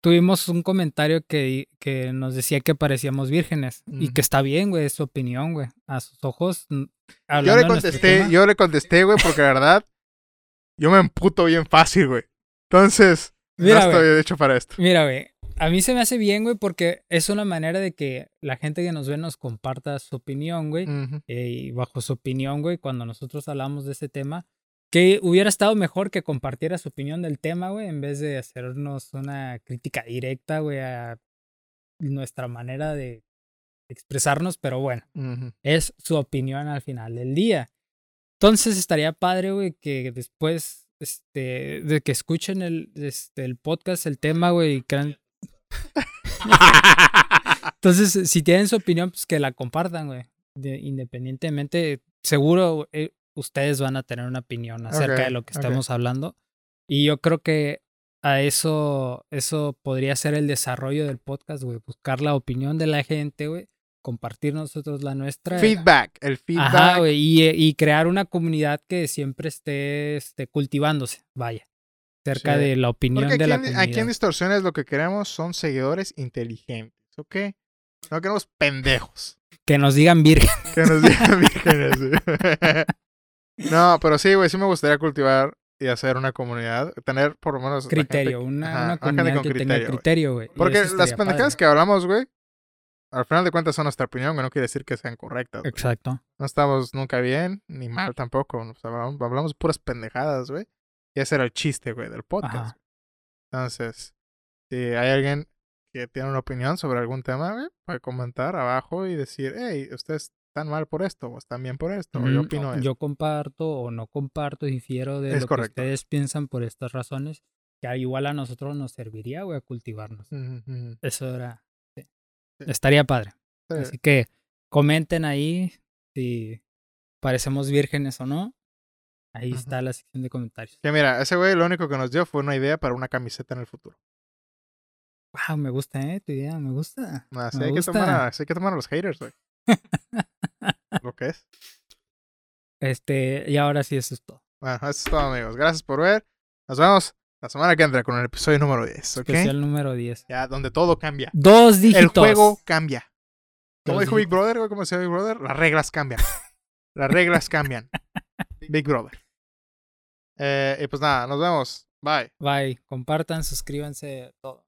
Tuvimos un comentario que, que nos decía que parecíamos vírgenes. Y que está bien, güey, es su opinión, güey. A sus ojos. Yo le contesté, tema, yo le contesté, güey, porque la verdad, yo me emputo bien fácil, güey. Entonces, Mira, no estoy hecho para esto. Mira, güey. A mí se me hace bien, güey, porque es una manera de que la gente que nos ve nos comparta su opinión, güey. Eh, y bajo su opinión, güey, cuando nosotros hablamos de ese tema, que hubiera estado mejor que compartiera su opinión del tema, güey, en vez de hacernos una crítica directa, güey, a nuestra manera de expresarnos, pero bueno, es su opinión al final del día. Entonces estaría padre, güey, que después, este, de que escuchen el, este, el podcast, el tema, güey, y crean... (laughs) Entonces, si tienen su opinión, pues que la compartan, güey. De- independientemente, seguro eh, ustedes van a tener una opinión acerca Ok, de lo que estamos hablando. Y yo creo que a eso, eso podría ser el desarrollo del podcast, güey. Buscar la opinión de la gente, güey. Compartir nosotros la nuestra. feedback. El feedback. Ajá, güey. Y, eh, y crear una comunidad que siempre esté, este, cultivándose, vaya. Cerca Sí. de la opinión Porque de la en, comunidad. aquí en Distorsiones lo que queremos son seguidores inteligentes, ¿ok? No queremos pendejos. Que nos digan virgen. (laughs) Que nos digan vírgenes. güey. (laughs) no, pero sí, güey, sí me gustaría cultivar y hacer una comunidad. Tener por lo menos. gente- criterio, una, ajá, una gente comunidad con que tenga criterio, güey. criterio, güey. Porque las pendejadas que hablamos, güey, al final de cuentas son nuestra opinión, que no quiere decir que sean correctas. Exacto. No estamos nunca bien, ni mal tampoco. O sea, hablamos, hablamos puras pendejadas, güey. Y ese era el chiste, güey, del podcast. Ajá. Entonces, si hay alguien que tiene una opinión sobre algún tema, güey, puede comentar abajo y decir, hey, ustedes están mal por esto, o están bien por esto, o yo Mm, opino o- esto. Yo comparto o no comparto, difiero de Es lo correcto. que ustedes piensan por estas razones, que igual a nosotros nos serviría, güey, a cultivarnos. Eso era. sí. Sí. Estaría padre. Sí. Así que comenten ahí si parecemos vírgenes o no. Ahí está la sección de comentarios. Que mira, ese güey lo único que nos dio fue una idea para una camiseta en el futuro. Wow, me gusta, eh, tu idea, me gusta. Me hay, que tomar a, hay que tomar a los haters, güey. (laughs) lo que es. Este, y ahora sí, eso es todo. Bueno, eso es todo, amigos. Gracias por ver. Nos vemos la semana que entra con el episodio número 10, ¿ok? Especial número 10. Ya, donde todo cambia. Dos dígitos. El juego cambia. Como dijo Big. Brother, güey, ¿cómo decía Big Brother? Las reglas cambian. Las reglas cambian. (laughs) Big Brother. Eh, y pues nada, nos vemos. Bye. Bye. Compartan, suscríbanse, todo.